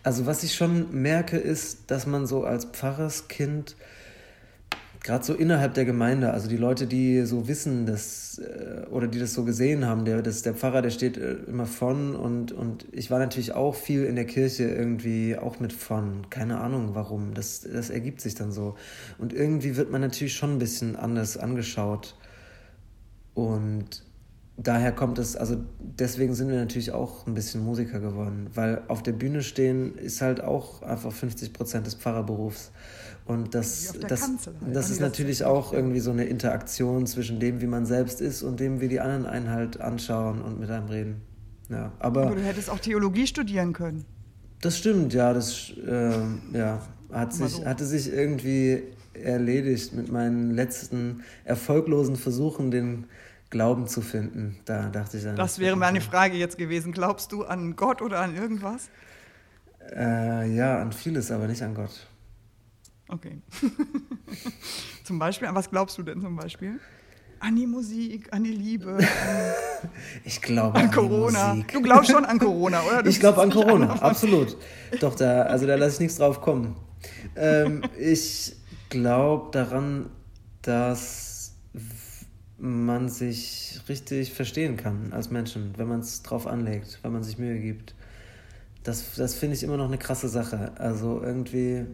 Also was ich schon merke, ist, dass man so als Pfarrerskind gerade so innerhalb der Gemeinde, also die Leute, die so wissen, dass, äh, oder die das so gesehen haben, der, das, der Pfarrer, der steht äh, immer von und, und ich war natürlich auch viel in der Kirche irgendwie auch mit von. Keine Ahnung warum, das, das ergibt sich dann so. Und irgendwie wird man natürlich schon ein bisschen anders angeschaut. Und daher kommt es, also deswegen sind wir natürlich auch ein bisschen Musiker geworden, weil auf der Bühne stehen ist halt auch einfach 50 Prozent des Pfarrerberufs. Und das, das, Kanzel, halt. das ist natürlich auch irgendwie so eine Interaktion zwischen dem, wie man selbst ist und dem, wie die anderen einen halt anschauen und mit einem reden. Ja, aber, aber du hättest auch Theologie studieren können. Das stimmt, ja, das äh, ja, hat sich, so. hatte sich irgendwie erledigt mit meinen letzten erfolglosen Versuchen, den Glauben zu finden. Da dachte ich dann. Das wäre meine Frage jetzt gewesen. Glaubst du an Gott oder an irgendwas? Äh, ja, an vieles, aber nicht an Gott. Okay. zum Beispiel, an was glaubst du denn zum Beispiel? An die Musik, an die Liebe. An ich glaube an, an Corona. Musik. Du glaubst schon an Corona, oder? Du ich glaube an Corona, absolut. Doch, da, also da lasse ich nichts drauf kommen. Ähm, ich glaube daran, dass man sich richtig verstehen kann als Menschen, wenn man es drauf anlegt, wenn man sich Mühe gibt. Das, das finde ich immer noch eine krasse Sache. Also irgendwie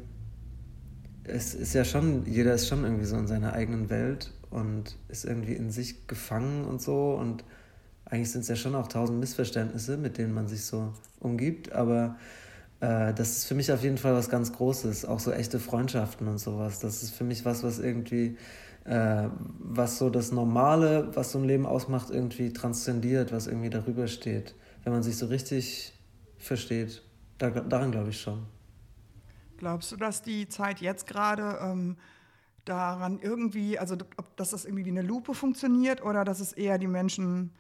es ist ja schon, jeder ist schon irgendwie so in seiner eigenen Welt und ist irgendwie in sich gefangen und so. Und eigentlich sind es ja schon auch tausend Missverständnisse, mit denen man sich so umgibt. Aber äh, das ist für mich auf jeden Fall was ganz Großes. Auch so echte Freundschaften und sowas. Das ist für mich was, was irgendwie, äh, was so das Normale, was so ein Leben ausmacht, irgendwie transzendiert, was irgendwie darüber steht. Wenn man sich so richtig versteht. Da, daran glaube ich schon. Glaubst du, dass die Zeit jetzt gerade ähm, daran irgendwie, also ob, dass das irgendwie wie eine Lupe funktioniert oder dass es eher die Menschen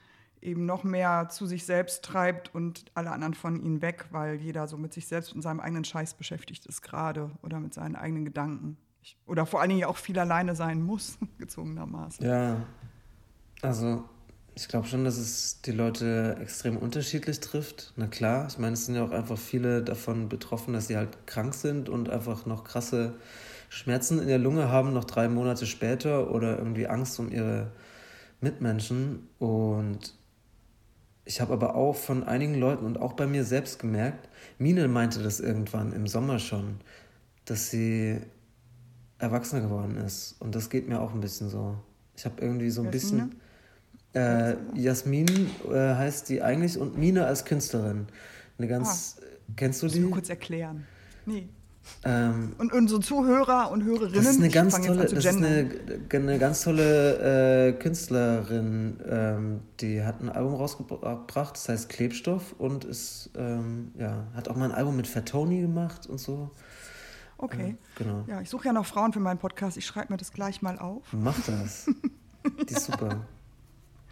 eben noch mehr zu sich selbst treibt und alle anderen von ihnen weg, weil jeder so mit sich selbst und seinem eigenen Scheiß beschäftigt ist gerade oder mit seinen eigenen Gedanken. Ich, oder vor allen Dingen auch viel alleine sein muss, gezwungenermaßen. Ja, also ich glaube schon, dass es die Leute extrem unterschiedlich trifft. Na klar, ich meine, es sind ja auch einfach viele davon betroffen, dass sie halt krank sind und einfach noch krasse Schmerzen in der Lunge haben, noch drei Monate später oder irgendwie Angst um ihre Mitmenschen. Und ich habe aber auch von einigen Leuten und auch bei mir selbst gemerkt, Mine meinte das irgendwann im Sommer schon, dass sie erwachsener geworden ist. Und das geht mir auch ein bisschen so Ich habe irgendwie so ein bisschen. Äh, Jasmin äh, heißt die eigentlich und Mine als Künstlerin. Eine ganz. Ah, kennst du die? Mal kurz erklären. Nee. Ähm, und unsere Zuhörer und Hörerinnen. Das ist eine ganz tolle, das ist eine, eine, ganz tolle äh, Künstlerin, ähm, die hat ein Album rausgebracht, das heißt Klebstoff und ist, ähm, ja, hat auch mal ein Album mit Fatoni gemacht und so. Okay. Äh, genau. Ja, ich suche ja noch Frauen für meinen Podcast. Ich schreibe mir das gleich mal auf. Mach das. die ist super.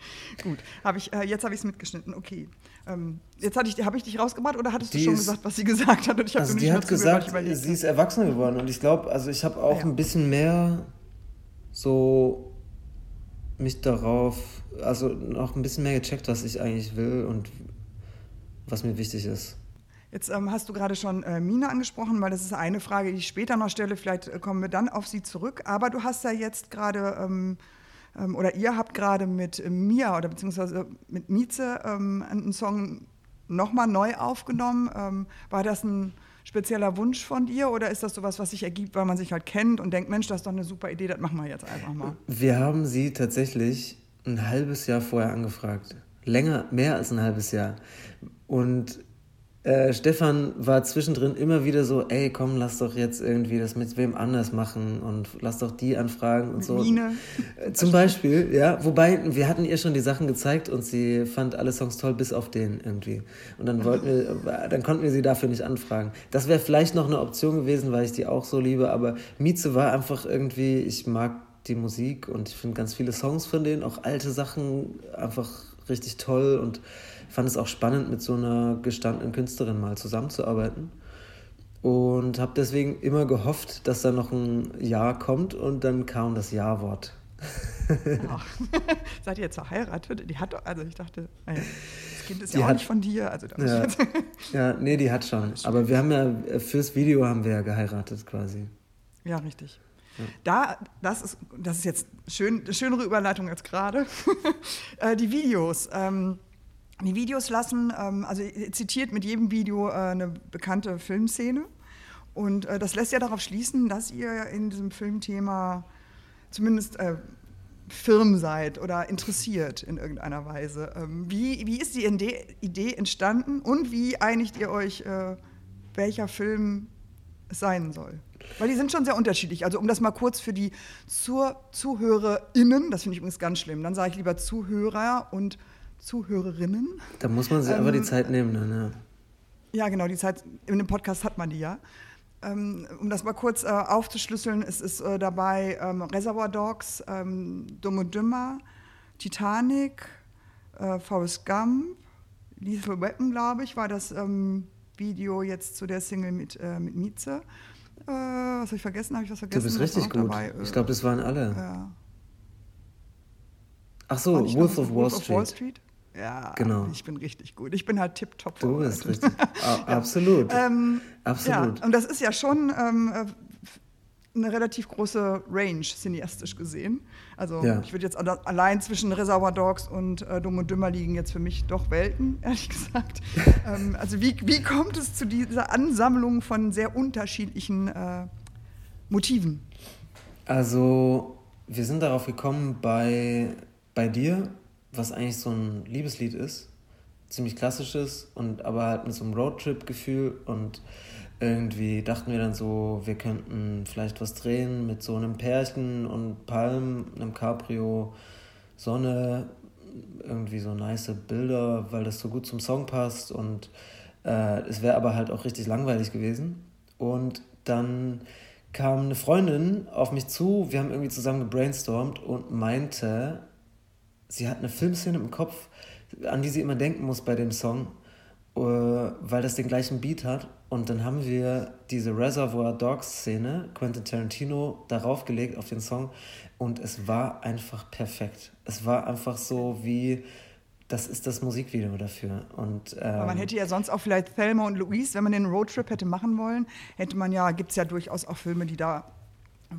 Gut, hab ich, äh, jetzt habe ich es mitgeschnitten. Okay. Ähm, jetzt ich, habe ich dich rausgebracht oder hattest die du schon ist, gesagt, was sie gesagt hat? Und ich also die hat gesagt, sie ist erwachsen geworden und ich glaube, also ich habe auch ja. ein bisschen mehr so mich darauf, also noch ein bisschen mehr gecheckt, was ich eigentlich will und was mir wichtig ist. Jetzt ähm, hast du gerade schon äh, Mina angesprochen, weil das ist eine Frage, die ich später noch stelle. Vielleicht äh, kommen wir dann auf sie zurück. Aber du hast ja jetzt gerade ähm, ähm, oder ihr habt gerade mit Mia oder beziehungsweise mit Mieze ähm, einen Song nochmal neu aufgenommen. Ähm, war das ein spezieller Wunsch von dir oder ist das sowas, was sich ergibt, weil man sich halt kennt und denkt, Mensch, das ist doch eine super Idee, das machen wir jetzt einfach mal? Wir haben sie tatsächlich ein halbes Jahr vorher angefragt. Länger, mehr als ein halbes Jahr. Und äh, Stefan war zwischendrin immer wieder so, ey, komm, lass doch jetzt irgendwie das mit wem anders machen und lass doch die anfragen und mit so. Mine. Äh, zum Beispiel, ja. Wobei, wir hatten ihr schon die Sachen gezeigt und sie fand alle Songs toll, bis auf den irgendwie. Und dann wollten wir, dann konnten wir sie dafür nicht anfragen. Das wäre vielleicht noch eine Option gewesen, weil ich die auch so liebe, aber Mieze war einfach irgendwie, ich mag die Musik und ich finde ganz viele Songs von denen, auch alte Sachen, einfach richtig toll und fand es auch spannend, mit so einer gestandenen Künstlerin mal zusammenzuarbeiten. Und habe deswegen immer gehofft, dass da noch ein Ja kommt und dann kam das Ja-Wort. Ach, seid ihr jetzt verheiratet? Die hat doch, also ich dachte, das Kind ist die ja auch hat, nicht von dir. Also ja, ja, nee, die hat schon. Aber wir haben ja, fürs Video haben wir ja geheiratet quasi. Ja, richtig. Ja. Da, das ist, das ist jetzt schön, eine schönere Überleitung als gerade. Äh, die Videos. Ähm, die Videos lassen, ähm, also zitiert mit jedem Video äh, eine bekannte Filmszene. Und äh, das lässt ja darauf schließen, dass ihr in diesem Filmthema zumindest äh, firm seid oder interessiert in irgendeiner Weise. Ähm, wie, wie ist die Idee entstanden und wie einigt ihr euch, äh, welcher Film es sein soll? Weil die sind schon sehr unterschiedlich. Also um das mal kurz für die Zur ZuhörerInnen, das finde ich übrigens ganz schlimm, dann sage ich lieber Zuhörer und Zuhörerinnen. Da muss man sich ähm, aber die Zeit nehmen, dann, ja. Ja, genau, die Zeit, in dem Podcast hat man die ja. Ähm, um das mal kurz äh, aufzuschlüsseln, es ist äh, dabei ähm, Reservoir Dogs, ähm, Dumm und Dümmer, Titanic, äh, Forrest Gump, Lethal Weapon, glaube ich, war das ähm, Video jetzt zu der Single mit, äh, mit Mieze. Äh, was habe ich vergessen? Habe ich was vergessen? Du bist richtig gut. Dabei? Ich glaube, das waren alle. Ach so, Wolf of Wall Street. Of Wall Street. Ja, genau. ich bin richtig gut. Ich bin halt tipptopp. Du bist richtig. ja. Absolut. Ähm, Absolut. Ja, und das ist ja schon ähm, äh, eine relativ große Range, cineastisch gesehen. Also ja. ich würde jetzt allein zwischen Reservoir Dogs und äh, Dumm und Dümmer liegen jetzt für mich doch Welten, ehrlich gesagt. ähm, also wie, wie kommt es zu dieser Ansammlung von sehr unterschiedlichen äh, Motiven? Also wir sind darauf gekommen bei, bei dir was eigentlich so ein Liebeslied ist. Ziemlich klassisches und aber halt mit so einem Roadtrip-Gefühl und irgendwie dachten wir dann so, wir könnten vielleicht was drehen mit so einem Pärchen und Palmen, einem Cabrio, Sonne, irgendwie so nice Bilder, weil das so gut zum Song passt und äh, es wäre aber halt auch richtig langweilig gewesen. Und dann kam eine Freundin auf mich zu, wir haben irgendwie zusammen gebrainstormt und meinte, sie hat eine Filmszene im Kopf, an die sie immer denken muss bei dem Song, äh, weil das den gleichen Beat hat. Und dann haben wir diese Reservoir Dogs Szene, Quentin Tarantino, darauf gelegt auf den Song. Und es war einfach perfekt. Es war einfach so wie, das ist das Musikvideo dafür. Und, ähm, Aber man hätte ja sonst auch vielleicht Thelma und Louise, wenn man den Roadtrip hätte machen wollen, hätte man ja, gibt es ja durchaus auch Filme, die da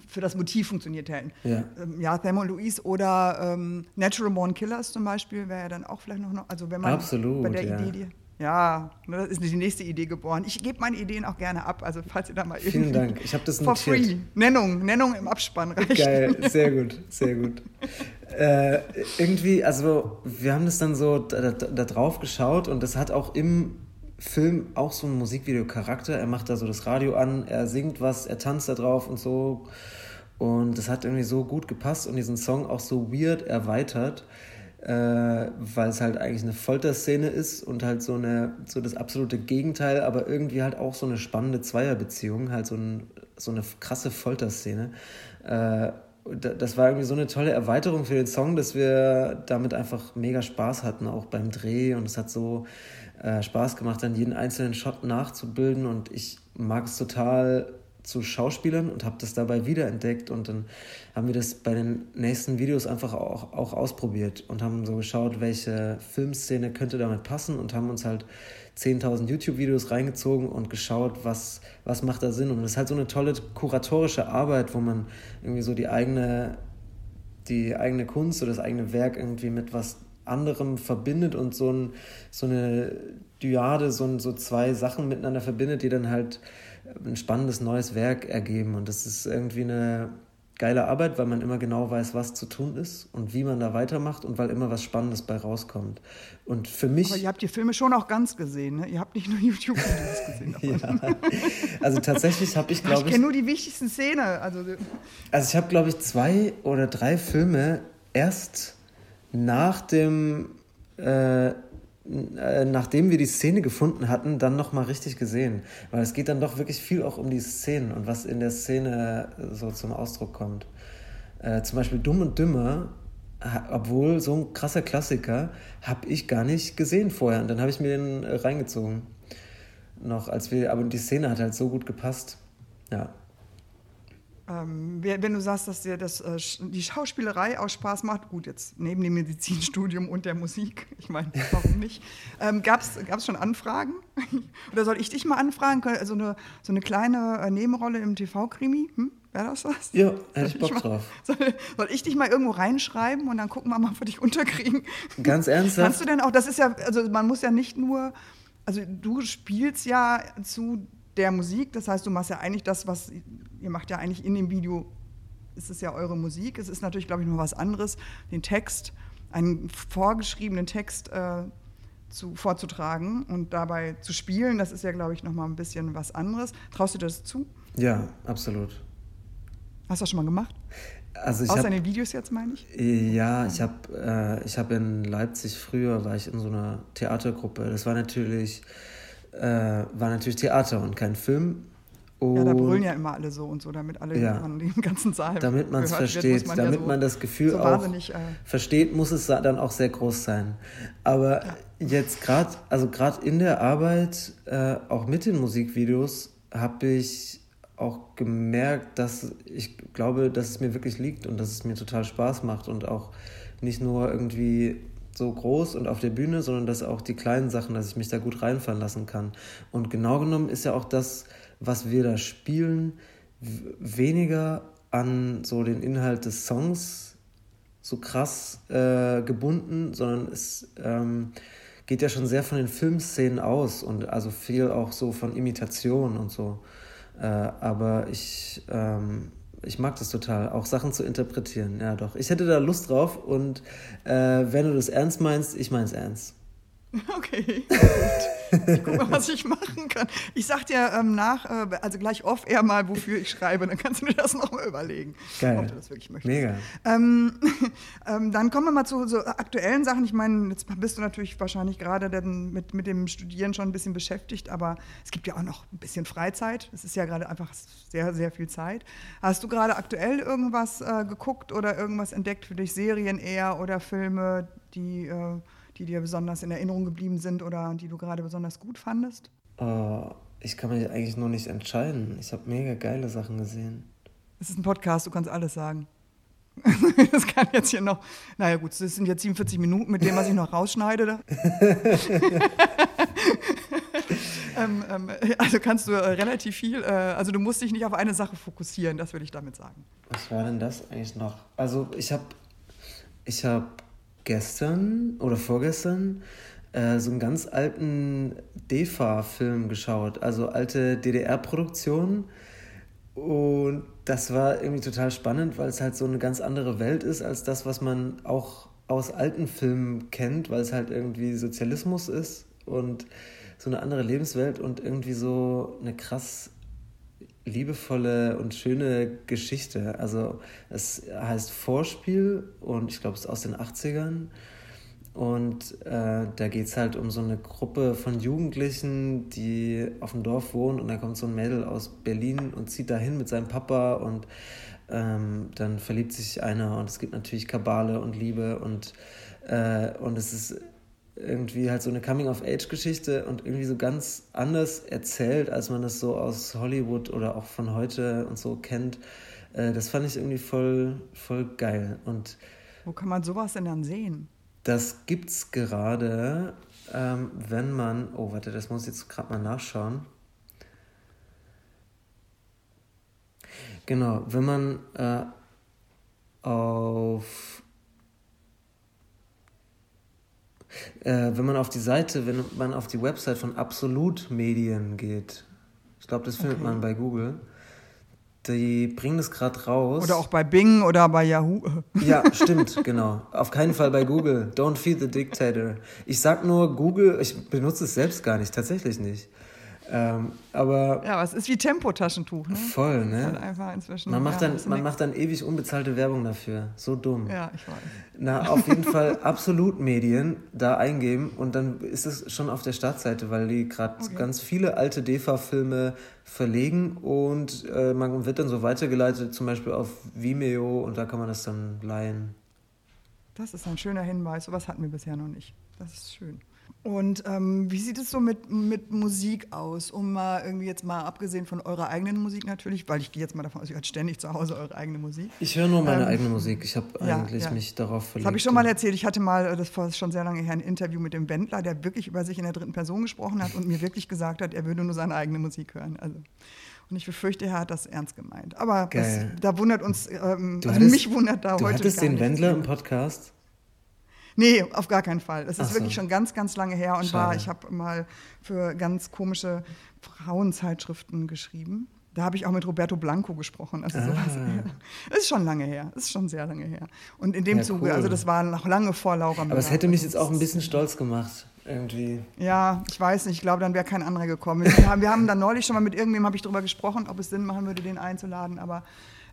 für das Motiv funktioniert hätten. Ja, ähm, ja Thelma und Louise oder ähm, Natural Born Killers zum Beispiel wäre ja dann auch vielleicht noch, also wenn man Absolut, bei der ja. Idee, die, Ja, ne, das ist die nächste Idee geboren. Ich gebe meine Ideen auch gerne ab, also falls ihr da mal Vielen Dank, ich habe das for notiert. free. Nennung, Nennung im Abspann reicht. Geil, sehr gut, sehr gut. äh, irgendwie, also wir haben das dann so da, da, da drauf geschaut und das hat auch im Film auch so einen Musikvideo-Charakter. Er macht da so das Radio an, er singt was, er tanzt da drauf und so. Und das hat irgendwie so gut gepasst und diesen Song auch so weird erweitert äh, weil es halt eigentlich eine Folterszene ist und halt so eine so das absolute Gegenteil, aber irgendwie halt auch so eine spannende Zweierbeziehung, halt so, ein, so eine krasse Folterszene. Äh, das war irgendwie so eine tolle Erweiterung für den Song, dass wir damit einfach mega Spaß hatten, auch beim Dreh. Und es hat so äh, Spaß gemacht, dann jeden einzelnen Shot nachzubilden. Und ich mag es total, zu Schauspielern und habe das dabei wiederentdeckt und dann haben wir das bei den nächsten Videos einfach auch, auch ausprobiert und haben so geschaut, welche Filmszene könnte damit passen und haben uns halt 10.000 YouTube-Videos reingezogen und geschaut, was, was macht da Sinn. Und das ist halt so eine tolle kuratorische Arbeit, wo man irgendwie so die eigene, die eigene Kunst oder das eigene Werk irgendwie mit was anderem verbindet und so, ein, so eine Dyade, so, so zwei Sachen miteinander verbindet, die dann halt ein spannendes neues Werk ergeben. Und das ist irgendwie eine geile Arbeit, weil man immer genau weiß, was zu tun ist und wie man da weitermacht und weil immer was Spannendes bei rauskommt. Und für mich. Aber ihr habt die Filme schon auch ganz gesehen, ne? Ihr habt nicht nur YouTube-Videos gesehen. ja. Also tatsächlich habe ich, glaube ich. Ich kenne nur die wichtigsten Szenen. Also, also ich habe, glaube ich, zwei oder drei Filme erst nach dem äh, nachdem wir die Szene gefunden hatten, dann nochmal richtig gesehen. Weil es geht dann doch wirklich viel auch um die Szenen und was in der Szene so zum Ausdruck kommt. Äh, zum Beispiel Dumm und Dümmer, obwohl so ein krasser Klassiker, habe ich gar nicht gesehen vorher. Und dann habe ich mir den äh, reingezogen. Noch als wir, aber die Szene hat halt so gut gepasst. Ja. Ähm, wenn du sagst, dass dir das, äh, die Schauspielerei auch Spaß macht, gut, jetzt neben dem Medizinstudium und der Musik, ich meine, warum nicht? Ähm, Gab es schon Anfragen? Oder soll ich dich mal anfragen? Also eine, so eine kleine äh, Nebenrolle im TV-Krimi? Hm? Wäre das was? Ja, hätte ich Bock mal, drauf. Soll, soll, ich dich mal irgendwo reinschreiben und dann gucken wir mal, ob wir dich unterkriegen? Ganz ernsthaft? Kannst du denn auch, das ist ja, also man muss ja nicht nur, also du spielst ja zu der Musik. Das heißt, du machst ja eigentlich das, was ihr macht ja eigentlich in dem Video, ist es ja eure Musik. Es ist natürlich, glaube ich, noch was anderes, den Text, einen vorgeschriebenen Text äh, zu, vorzutragen und dabei zu spielen. Das ist ja, glaube ich, noch mal ein bisschen was anderes. Traust du dir das zu? Ja, absolut. Hast du das schon mal gemacht? Also ich Außer hab, den Videos jetzt, meine ich? Ja, ich habe äh, hab in Leipzig früher, war ich in so einer Theatergruppe. Das war natürlich war natürlich Theater und kein Film. Und ja, da brüllen ja immer alle so und so, damit alle ja, an dem ganzen Saal Damit man es versteht, man damit ja so, man das Gefühl so auch äh, versteht, muss es dann auch sehr groß sein. Aber ja. jetzt gerade, also gerade in der Arbeit, äh, auch mit den Musikvideos, habe ich auch gemerkt, dass ich glaube, dass es mir wirklich liegt und dass es mir total Spaß macht und auch nicht nur irgendwie so groß und auf der Bühne, sondern dass auch die kleinen Sachen, dass ich mich da gut reinfallen lassen kann. Und genau genommen ist ja auch das, was wir da spielen, weniger an so den Inhalt des Songs so krass äh, gebunden, sondern es ähm, geht ja schon sehr von den Filmszenen aus und also viel auch so von Imitation und so. Äh, aber ich ähm, ich mag das total, auch Sachen zu interpretieren. Ja, doch. Ich hätte da Lust drauf und äh, wenn du das ernst meinst, ich meine es ernst. Okay, gut. Ich gucke mal, was ich machen kann. Ich sag dir ähm, nach, äh, also gleich off eher mal, wofür ich schreibe, dann kannst du dir das nochmal überlegen, Geil. ob du das wirklich möchtest. Mega. Ähm, ähm, dann kommen wir mal zu so aktuellen Sachen. Ich meine, jetzt bist du natürlich wahrscheinlich gerade mit, mit dem Studieren schon ein bisschen beschäftigt, aber es gibt ja auch noch ein bisschen Freizeit. Es ist ja gerade einfach sehr, sehr viel Zeit. Hast du gerade aktuell irgendwas äh, geguckt oder irgendwas entdeckt für dich? Serien eher oder Filme, die. Äh, die dir besonders in Erinnerung geblieben sind oder die du gerade besonders gut fandest? Uh, ich kann mich eigentlich nur nicht entscheiden. Ich habe mega geile Sachen gesehen. Es ist ein Podcast, du kannst alles sagen. das kann jetzt hier noch. Naja, gut, das sind jetzt 47 Minuten mit dem, was ich noch rausschneide. ähm, ähm, also kannst du äh, relativ viel, äh, also du musst dich nicht auf eine Sache fokussieren, das würde ich damit sagen. Was war denn das eigentlich noch? Also ich habe ich hab gestern oder vorgestern äh, so einen ganz alten DEFA-Film geschaut, also alte DDR-Produktionen. Und das war irgendwie total spannend, weil es halt so eine ganz andere Welt ist als das, was man auch aus alten Filmen kennt, weil es halt irgendwie Sozialismus ist und so eine andere Lebenswelt und irgendwie so eine krass liebevolle und schöne Geschichte. Also es heißt Vorspiel und ich glaube es ist aus den 80ern. Und äh, da geht es halt um so eine Gruppe von Jugendlichen, die auf dem Dorf wohnen und da kommt so ein Mädel aus Berlin und zieht dahin mit seinem Papa und ähm, dann verliebt sich einer und es gibt natürlich Kabale und Liebe und, äh, und es ist irgendwie halt so eine Coming-of-Age-Geschichte und irgendwie so ganz anders erzählt, als man das so aus Hollywood oder auch von heute und so kennt. Äh, das fand ich irgendwie voll, voll geil. Und Wo kann man sowas denn dann sehen? Das gibt's gerade, ähm, wenn man. Oh, warte, das muss ich jetzt gerade mal nachschauen. Genau, wenn man äh, auf äh, wenn man auf die Seite, wenn man auf die Website von Absolut Medien geht, ich glaube, das findet okay. man bei Google, die bringen das gerade raus. Oder auch bei Bing oder bei Yahoo. Ja, stimmt, genau. Auf keinen Fall bei Google. Don't feed the dictator. Ich sag nur Google, ich benutze es selbst gar nicht, tatsächlich nicht. Ähm, aber ja, aber es ist wie Tempotaschentuch. Ne? Voll, ne? Halt einfach inzwischen, man macht, ja, dann, man macht dann ewig unbezahlte Werbung dafür. So dumm. Ja, ich weiß. Na, auf jeden Fall absolut Medien da eingeben und dann ist es schon auf der Startseite, weil die gerade okay. ganz viele alte DEFA-Filme verlegen und äh, man wird dann so weitergeleitet, zum Beispiel auf Vimeo und da kann man das dann leihen. Das ist ein schöner Hinweis. Sowas hatten wir bisher noch nicht. Das ist schön. Und ähm, wie sieht es so mit, mit Musik aus? Um mal irgendwie jetzt mal abgesehen von eurer eigenen Musik natürlich, weil ich gehe jetzt mal davon aus, ihr hört ständig zu Hause eure eigene Musik. Ich höre nur meine ähm, eigene Musik. Ich habe eigentlich ja. mich darauf verlegt. Das habe ich schon mal erzählt. Ich hatte mal, das war schon sehr lange her, ein Interview mit dem Wendler, der wirklich über sich in der dritten Person gesprochen hat und mir wirklich gesagt hat, er würde nur seine eigene Musik hören. Also. Und ich befürchte, er hat das ernst gemeint. Aber das, da wundert uns, ähm, also hattest, mich wundert da du heute. Du hattest den Wendler im Podcast? Nee, auf gar keinen Fall. Es ist so. wirklich schon ganz, ganz lange her und Schade. war, ich habe mal für ganz komische Frauenzeitschriften geschrieben. Da habe ich auch mit Roberto Blanco gesprochen. Also ah. sowas. Das ist schon lange her. Das ist schon sehr lange her. Und in dem ja, Zuge, cool. also das war noch lange vor Laura Aber es hätte mich jetzt auch ein bisschen stolz gemacht. Irgendwie. Ja, ich weiß nicht. Ich glaube, dann wäre kein anderer gekommen. Wir haben, wir haben dann neulich schon mal mit irgendjemandem habe ich darüber gesprochen, ob es Sinn machen würde, den einzuladen. Aber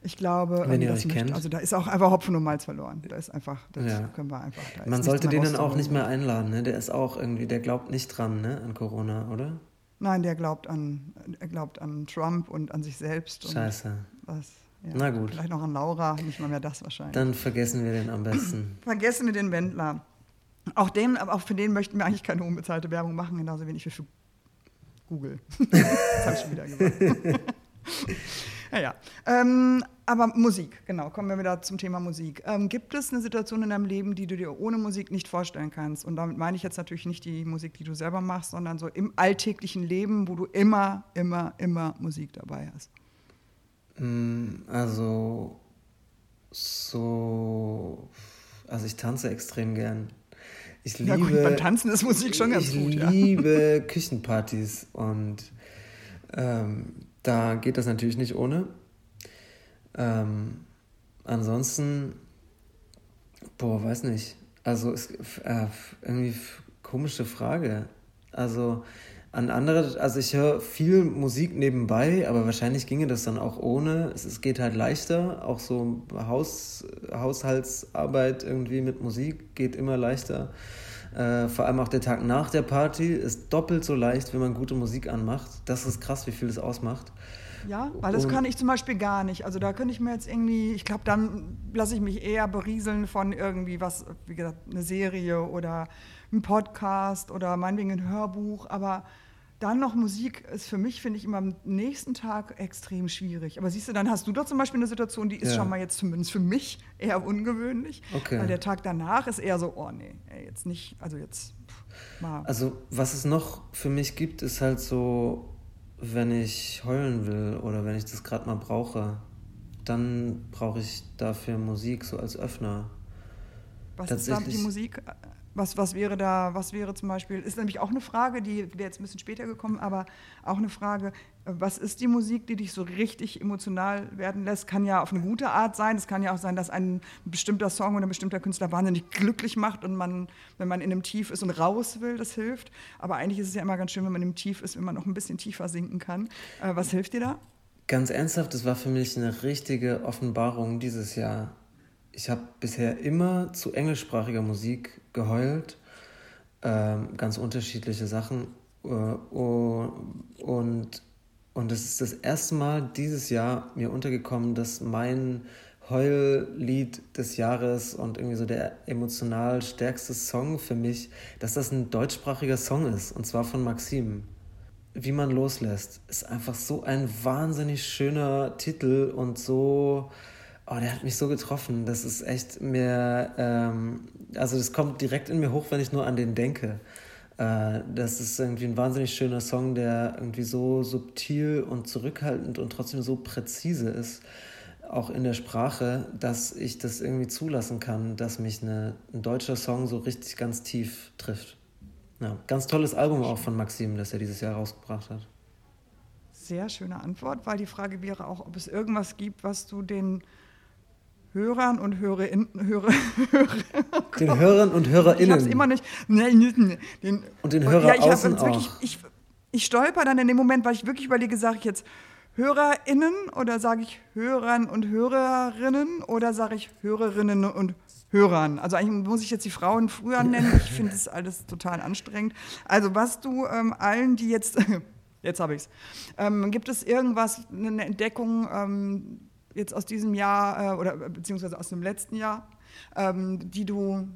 ich glaube, Wenn ihr euch möchte, kennt. also da ist auch einfach Hopfen und Malz verloren. Da ist einfach, das ja. können wir einfach. Man sollte den dann auch nicht mehr einladen, ne? Der ist auch irgendwie, der glaubt nicht dran, ne, an Corona, oder? Nein, der glaubt an, er glaubt an Trump und an sich selbst. Scheiße. Was, ja, Na gut. Vielleicht noch an Laura, nicht mal mehr das wahrscheinlich. Dann vergessen wir den am besten. vergessen wir den Wendler. Auch, den, aber auch für den möchten wir eigentlich keine unbezahlte Werbung machen, genauso wenig wie für Google. das habe ich schon wieder gesagt. Ja, ja. Ähm, aber Musik, genau, kommen wir wieder zum Thema Musik. Ähm, gibt es eine Situation in deinem Leben, die du dir ohne Musik nicht vorstellen kannst? Und damit meine ich jetzt natürlich nicht die Musik, die du selber machst, sondern so im alltäglichen Leben, wo du immer, immer, immer Musik dabei hast. Mm, also, so, also ich tanze extrem gern. Ich liebe, ja gut, beim Tanzen ist Musik schon ganz ich gut. Ich liebe ja. Küchenpartys und ähm, da geht das natürlich nicht ohne. Ähm, ansonsten, boah, weiß nicht. Also ist äh, irgendwie komische Frage. Also an andere, also ich höre viel Musik nebenbei, aber wahrscheinlich ginge das dann auch ohne. Es, es geht halt leichter, auch so Haus, Haushaltsarbeit irgendwie mit Musik geht immer leichter. Äh, vor allem auch der Tag nach der Party ist doppelt so leicht, wenn man gute Musik anmacht. Das ist krass, wie viel das ausmacht. Ja, weil das und kann ich zum Beispiel gar nicht. Also da könnte ich mir jetzt irgendwie, ich glaube, dann lasse ich mich eher berieseln von irgendwie was, wie gesagt, eine Serie oder ein Podcast oder meinetwegen ein Hörbuch. Aber dann noch Musik ist für mich, finde ich, immer am nächsten Tag extrem schwierig. Aber siehst du, dann hast du doch zum Beispiel eine Situation, die ist ja. schon mal jetzt zumindest für mich eher ungewöhnlich. Okay. Weil der Tag danach ist eher so, oh nee, ey, jetzt nicht, also jetzt mal. Also was es noch für mich gibt, ist halt so, wenn ich heulen will oder wenn ich das gerade mal brauche, dann brauche ich dafür Musik so als Öffner. Was ist da die Musik? Was, was wäre da, was wäre zum Beispiel, ist nämlich auch eine Frage, die wäre jetzt ein bisschen später gekommen, aber auch eine Frage, was ist die Musik, die dich so richtig emotional werden lässt? Kann ja auf eine gute Art sein. Es kann ja auch sein, dass ein bestimmter Song oder ein bestimmter Künstler wahnsinnig glücklich macht und man, wenn man in einem Tief ist und raus will, das hilft. Aber eigentlich ist es ja immer ganz schön, wenn man im Tief ist, wenn man noch ein bisschen tiefer sinken kann. Äh, was hilft dir da? Ganz ernsthaft, das war für mich eine richtige Offenbarung dieses Jahr. Ich habe bisher immer zu englischsprachiger Musik geheult, ähm, ganz unterschiedliche Sachen. Äh, und und es ist das erste Mal dieses Jahr mir untergekommen, dass mein Heullied des Jahres und irgendwie so der emotional stärkste Song für mich, dass das ein deutschsprachiger Song ist, und zwar von Maxim. Wie man loslässt, ist einfach so ein wahnsinnig schöner Titel und so, oh, der hat mich so getroffen. Das ist echt mir, ähm, also das kommt direkt in mir hoch, wenn ich nur an den denke. Äh, das ist irgendwie ein wahnsinnig schöner Song, der irgendwie so subtil und zurückhaltend und trotzdem so präzise ist, auch in der Sprache, dass ich das irgendwie zulassen kann, dass mich eine, ein deutscher Song so richtig ganz tief trifft. Ja, ganz tolles Album auch von Maxim, das er dieses Jahr rausgebracht hat. Sehr schöne Antwort, weil die Frage wäre auch, ob es irgendwas gibt, was du den Hörern und Hörerinnen, Hörer, Hörer, den Hörern und Hörerinnen. Ich habe es immer nicht. Den, und den Hörer ja, ich außen wirklich, auch. Ich, ich stolper dann in dem Moment, weil ich wirklich überlege, sage ich jetzt HörerInnen oder sage ich Hörern und Hörerinnen oder sage ich Hörerinnen und Hörern. Also eigentlich muss ich jetzt die Frauen früher nennen. Ich finde das alles total anstrengend. Also was du ähm, allen, die jetzt, jetzt habe ich es, ähm, gibt es irgendwas, eine Entdeckung, ähm, jetzt aus diesem Jahr äh, oder beziehungsweise aus dem letzten Jahr, ähm, die du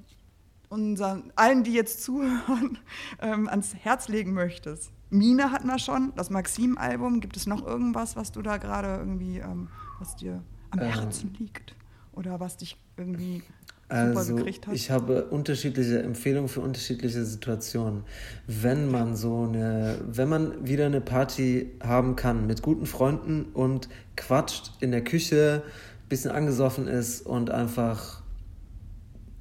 unseren, allen, die jetzt zuhören, ähm, ans Herz legen möchtest? Mine hatten wir schon, das Maxim-Album. Gibt es noch irgendwas, was du da gerade irgendwie, ähm, was dir am ähm. Herzen liegt? Oder was dich irgendwie also, ich habe unterschiedliche Empfehlungen für unterschiedliche Situationen. Wenn man so eine, wenn man wieder eine Party haben kann mit guten Freunden und quatscht in der Küche, bisschen angesoffen ist und einfach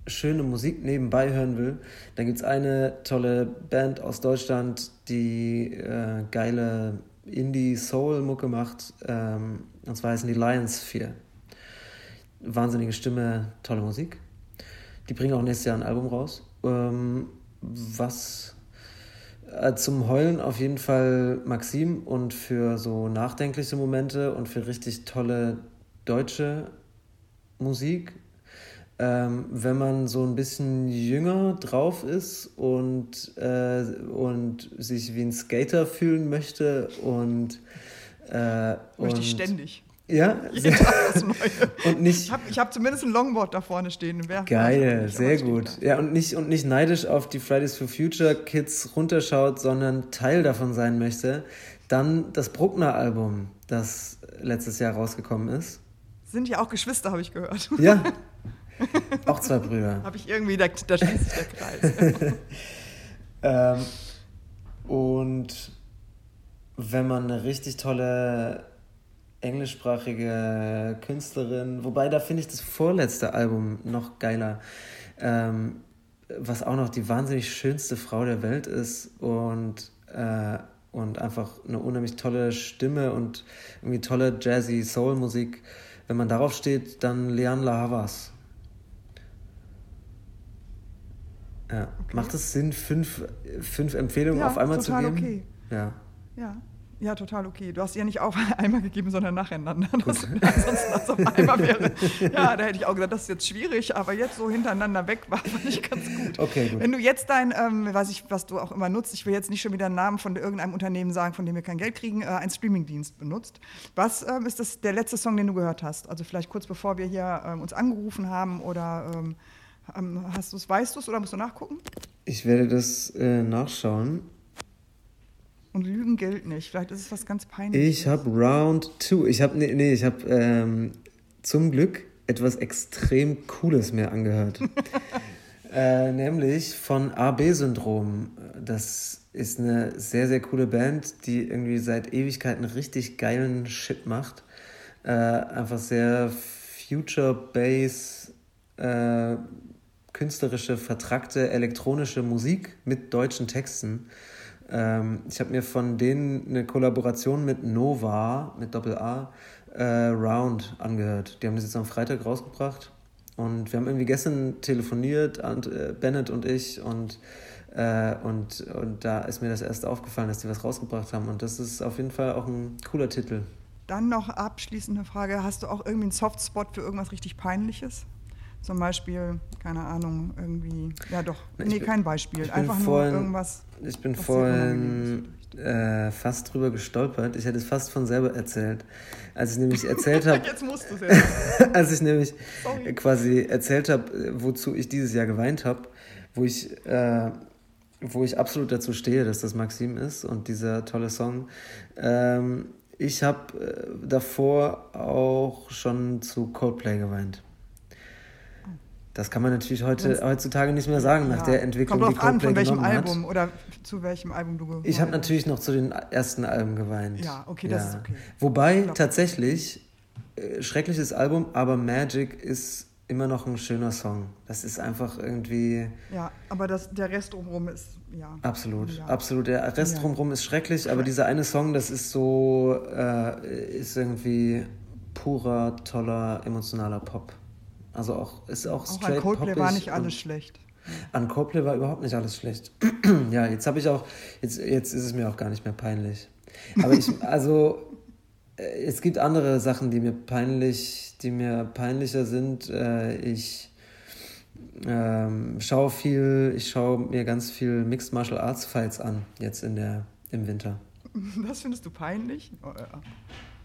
schöne Musik nebenbei hören will, dann gibt es eine tolle Band aus Deutschland, die äh, geile Indie-Soul-Mucke macht. Ähm, und zwar heißen die Lions 4. Wahnsinnige Stimme, tolle Musik. Die bringen auch nächstes Jahr ein Album raus. Ähm, was äh, zum Heulen auf jeden Fall Maxim und für so nachdenkliche Momente und für richtig tolle deutsche Musik. Ähm, wenn man so ein bisschen jünger drauf ist und, äh, und sich wie ein Skater fühlen möchte und. Äh, möchte ich ständig. Ja, sehr, und nicht. Ich habe hab zumindest ein Longboard da vorne stehen. Geil, sehr gut. Ja, und nicht, und nicht neidisch auf die Fridays for Future Kids runterschaut, sondern Teil davon sein möchte. Dann das Bruckner-Album, das letztes Jahr rausgekommen ist. Sind ja auch Geschwister, habe ich gehört. Ja. Auch zwei Brüder. habe ich irgendwie, da, da schließt sich der Kreis. ähm, und wenn man eine richtig tolle englischsprachige Künstlerin, wobei da finde ich das vorletzte Album noch geiler, ähm, was auch noch die wahnsinnig schönste Frau der Welt ist und, äh, und einfach eine unheimlich tolle Stimme und irgendwie tolle Jazzy Soul-Musik. Wenn man darauf steht, dann Leanne La Havas. Ja. Okay. Macht es Sinn, fünf, fünf Empfehlungen ja, auf einmal zu geben? Okay. Ja. Ja. Ja, total okay. Du hast ihr nicht auf einmal gegeben, sondern nacheinander. Das, ansonsten das auf einmal wäre. Ja, da hätte ich auch gesagt, das ist jetzt schwierig, aber jetzt so hintereinander weg war, fand ich ganz gut. Okay, gut. Wenn du jetzt dein, ähm, weiß ich, was du auch immer nutzt, ich will jetzt nicht schon wieder einen Namen von irgendeinem Unternehmen sagen, von dem wir kein Geld kriegen, äh, einen Streamingdienst benutzt. Was ähm, ist das der letzte Song, den du gehört hast? Also vielleicht kurz bevor wir hier ähm, uns angerufen haben oder ähm, ähm hast du's, weißt du es oder musst du nachgucken? Ich werde das äh, nachschauen. Und Lügen gilt nicht. Vielleicht ist es was ganz Peinliches. Ich habe Round 2. Ich habe, nee, nee, ich habe ähm, zum Glück etwas extrem Cooles mir angehört. äh, nämlich von AB-Syndrom. Das ist eine sehr, sehr coole Band, die irgendwie seit Ewigkeiten richtig geilen Shit macht. Äh, einfach sehr Future Bass, äh, künstlerische, vertrackte elektronische Musik mit deutschen Texten. Ähm, ich habe mir von denen eine Kollaboration mit Nova, mit Doppel-A, äh, Round angehört. Die haben das jetzt am Freitag rausgebracht. Und wir haben irgendwie gestern telefoniert, und, äh, Bennett und ich, und, äh, und, und da ist mir das erst aufgefallen, dass die was rausgebracht haben. Und das ist auf jeden Fall auch ein cooler Titel. Dann noch abschließende Frage: Hast du auch irgendwie einen Softspot für irgendwas richtig Peinliches? Zum Beispiel, keine Ahnung, irgendwie, ja doch, ich nee, bin, kein Beispiel, einfach vorhin, nur irgendwas. Ich bin vorhin äh, fast drüber gestolpert. Ich hätte es fast von selber erzählt. Als ich nämlich erzählt habe. Jetzt musst du es Als ich nämlich Sorry. quasi erzählt habe, wozu ich dieses Jahr geweint habe, wo ich. Äh, wo ich absolut dazu stehe, dass das Maxim ist und dieser tolle Song. Ähm, ich habe äh, davor auch schon zu Coldplay geweint. Das kann man natürlich heute, heutzutage nicht mehr sagen, nach ja. der Entwicklung, Kommt die Coldplay an, von welchem Album hat. oder zu welchem Album du geweint Ich habe natürlich noch zu den ersten Alben geweint. Ja, okay, das ist okay. Wobei tatsächlich, äh, schreckliches Album, aber Magic ist immer noch ein schöner Song. Das ist einfach irgendwie... Ja, aber das, der Rest drumherum ist, ja. Absolut, ja. absolut. Der Rest drumherum ist schrecklich, aber dieser eine Song, das ist so, äh, ist irgendwie purer, toller, emotionaler Pop. Also auch ist auch, auch straight an Coldplay war nicht alles schlecht. An Coldplay war überhaupt nicht alles schlecht. ja, jetzt habe ich auch jetzt jetzt ist es mir auch gar nicht mehr peinlich. Aber ich also äh, es gibt andere Sachen, die mir peinlich, die mir peinlicher sind. Äh, ich ähm, schaue viel, ich schaue mir ganz viel Mixed Martial Arts Fights an jetzt in der im Winter. Das findest du peinlich? Oh, ja.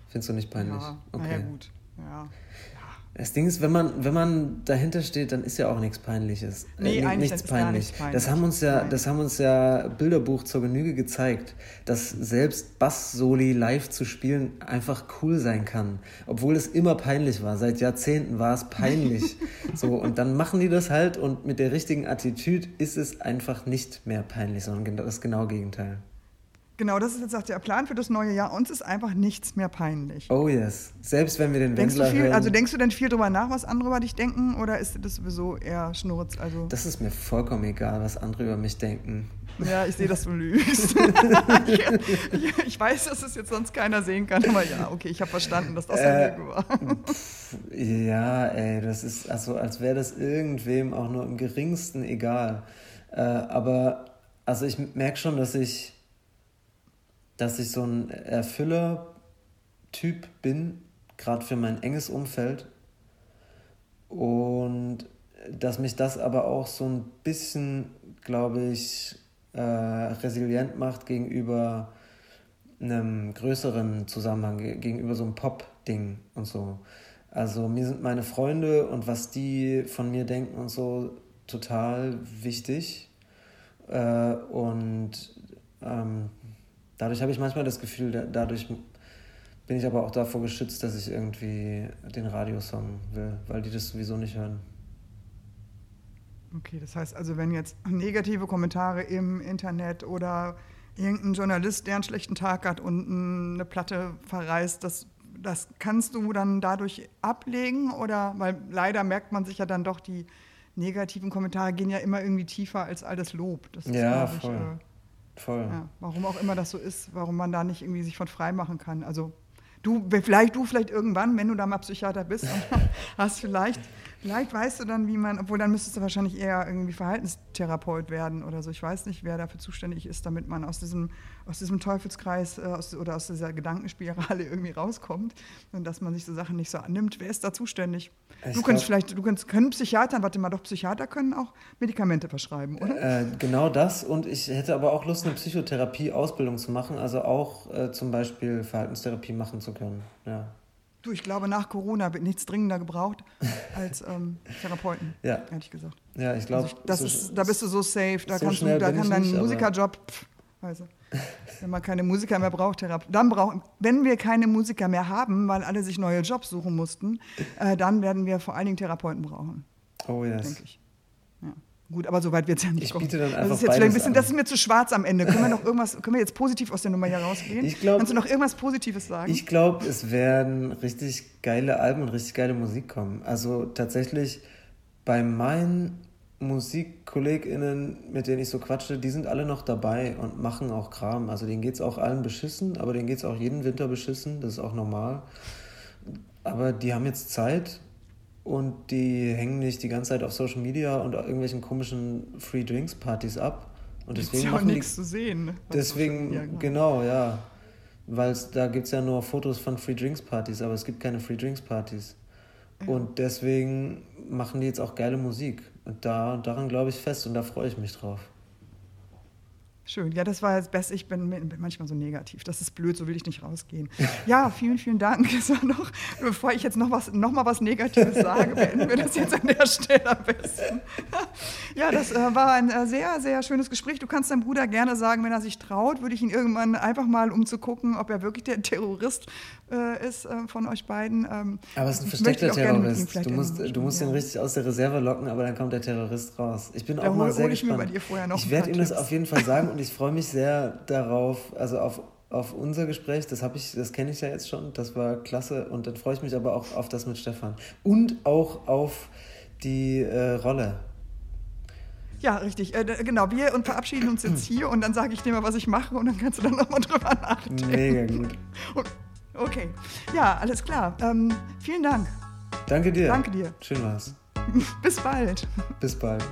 Findest du nicht peinlich? Ja, okay. Na gut. Ja. Das Ding ist, wenn man, wenn man dahinter steht, dann ist ja auch nichts Peinliches. Äh, nee, äh, nichts peinlich. nichts peinlich. Das haben uns ja, das haben uns ja Bilderbuch zur Genüge gezeigt, dass selbst Bass-Soli live zu spielen einfach cool sein kann. Obwohl es immer peinlich war. Seit Jahrzehnten war es peinlich. so, und dann machen die das halt und mit der richtigen Attitüde ist es einfach nicht mehr peinlich, sondern das genaue Gegenteil. Genau, das ist jetzt auch der Plan für das neue Jahr. Uns ist einfach nichts mehr peinlich. Oh yes. Selbst wenn wir den denkst Wendler viel, hören. Also denkst du denn viel drüber nach, was andere über dich denken? Oder ist das sowieso eher Schnurz? Also das ist mir vollkommen egal, was andere über mich denken. Ja, ich sehe, dass du lügst. ich, ich, weiß, dass es jetzt sonst keiner sehen kann, aber ja, okay, ich habe verstanden, dass das äh, Lüge war. Pff, ja, ey, das ist also, als wäre das irgendwem auch nur im geringsten egal. Äh, aber also ich merke schon, dass ich dass ich so ein Erfüller-Typ bin, gerade für mein enges Umfeld. Und dass mich das aber auch so ein bisschen, glaube ich, äh, resilient macht gegenüber einem größeren Zusammenhang, gegenüber so einem Pop-Ding und so. Also mir sind meine Freunde und was die von mir denken und so total wichtig. Äh, und ähm, Dadurch habe ich manchmal das Gefühl, dadurch bin ich aber auch davor geschützt, dass ich irgendwie den Radiosong will, weil die das sowieso nicht hören. Okay, das heißt also, wenn jetzt negative Kommentare im Internet oder irgendein Journalist, der einen schlechten Tag hat und eine Platte verreist, das, das kannst du dann dadurch ablegen? Oder weil leider merkt man sich ja dann doch, die negativen Kommentare gehen ja immer irgendwie tiefer als all das Lob. Das ist, ja, voll. Ich, äh, Voll. Ja, warum auch immer das so ist, warum man da nicht irgendwie sich von frei machen kann. Also du, vielleicht du vielleicht irgendwann, wenn du da mal Psychiater bist und hast vielleicht Vielleicht weißt du dann, wie man, obwohl dann müsstest du wahrscheinlich eher irgendwie Verhaltenstherapeut werden oder so. Ich weiß nicht, wer dafür zuständig ist, damit man aus diesem, aus diesem Teufelskreis äh, aus, oder aus dieser Gedankenspirale irgendwie rauskommt und dass man sich so Sachen nicht so annimmt. Wer ist da zuständig? Ich du könntest vielleicht, du könntest, können Psychiater, warte mal, doch Psychiater können auch Medikamente verschreiben, oder? Äh, genau das und ich hätte aber auch Lust, eine Psychotherapie-Ausbildung zu machen, also auch äh, zum Beispiel Verhaltenstherapie machen zu können. Ja. Du, ich glaube, nach Corona wird nichts dringender gebraucht als ähm, Therapeuten, ja. ehrlich gesagt. Ja, ich glaube. Also so, da bist du so safe, da, so kannst du, da kann dein nicht, Musikerjob, pff, also, wenn man keine Musiker mehr braucht, dann brauchen, wenn wir keine Musiker mehr haben, weil alle sich neue Jobs suchen mussten, äh, dann werden wir vor allen Dingen Therapeuten brauchen. Oh yes. Denke ich. Gut, aber so weit wird es ja nicht ich kommen. Biete dann einfach das ist jetzt ein bisschen, das ist mir zu schwarz am Ende. Können wir noch irgendwas, können wir jetzt positiv aus der Nummer hier rausgehen? Ich glaub, Kannst du noch irgendwas Positives sagen? Ich glaube, es werden richtig geile Alben und richtig geile Musik kommen. Also tatsächlich bei meinen MusikkollegInnen, mit denen ich so quatsche, die sind alle noch dabei und machen auch Kram. Also denen geht es auch allen beschissen, aber denen geht es auch jeden Winter beschissen, das ist auch normal. Aber die haben jetzt Zeit und die hängen nicht die ganze Zeit auf Social Media und irgendwelchen komischen Free Drinks Partys ab. Und deswegen ist ja auch nichts zu sehen. Deswegen, ja, genau. genau, ja. Weil da gibt es ja nur Fotos von Free Drinks Partys, aber es gibt keine Free Drinks Partys. Ja. Und deswegen machen die jetzt auch geile Musik. Und da, daran glaube ich fest und da freue ich mich drauf. Schön. Ja, das war das Beste. Ich bin, manchmal so negativ. Das ist blöd, so will ich nicht rausgehen. Ja, vielen, vielen Dank. Noch, bevor ich jetzt noch, was, noch mal was Negatives sage, beenden wir das jetzt an der Stelle am besten. Ja, das äh, war ein äh, sehr, sehr schönes Gespräch. Du kannst deinem Bruder gerne sagen, wenn er sich traut, würde ich ihn irgendwann einfach mal, um zu gucken, ob er wirklich der Terrorist äh, ist äh, von euch beiden. Ähm, aber es ist ein versteckter Terrorist. Du musst, du musst ja. ihn richtig aus der Reserve locken, aber dann kommt der Terrorist raus. Ich bin da auch mal sehr gespannt. Ich, ich werde ihm das auf jeden Fall sagen und ich freue mich sehr darauf, also auf, auf unser Gespräch. Das habe ich, das kenne ich ja jetzt schon. Das war klasse. Und dann freue ich mich aber auch auf das mit Stefan. Und auch auf die äh, Rolle. Ja, richtig. Äh, genau, wir und verabschieden uns jetzt hier und dann sage ich dir mal, was ich mache und dann kannst du dann nochmal drüber nachdenken. Mega gut. Okay. Ja, alles klar. Ähm, vielen Dank. Danke dir. Danke dir. Schön war's. Bis bald. Bis bald.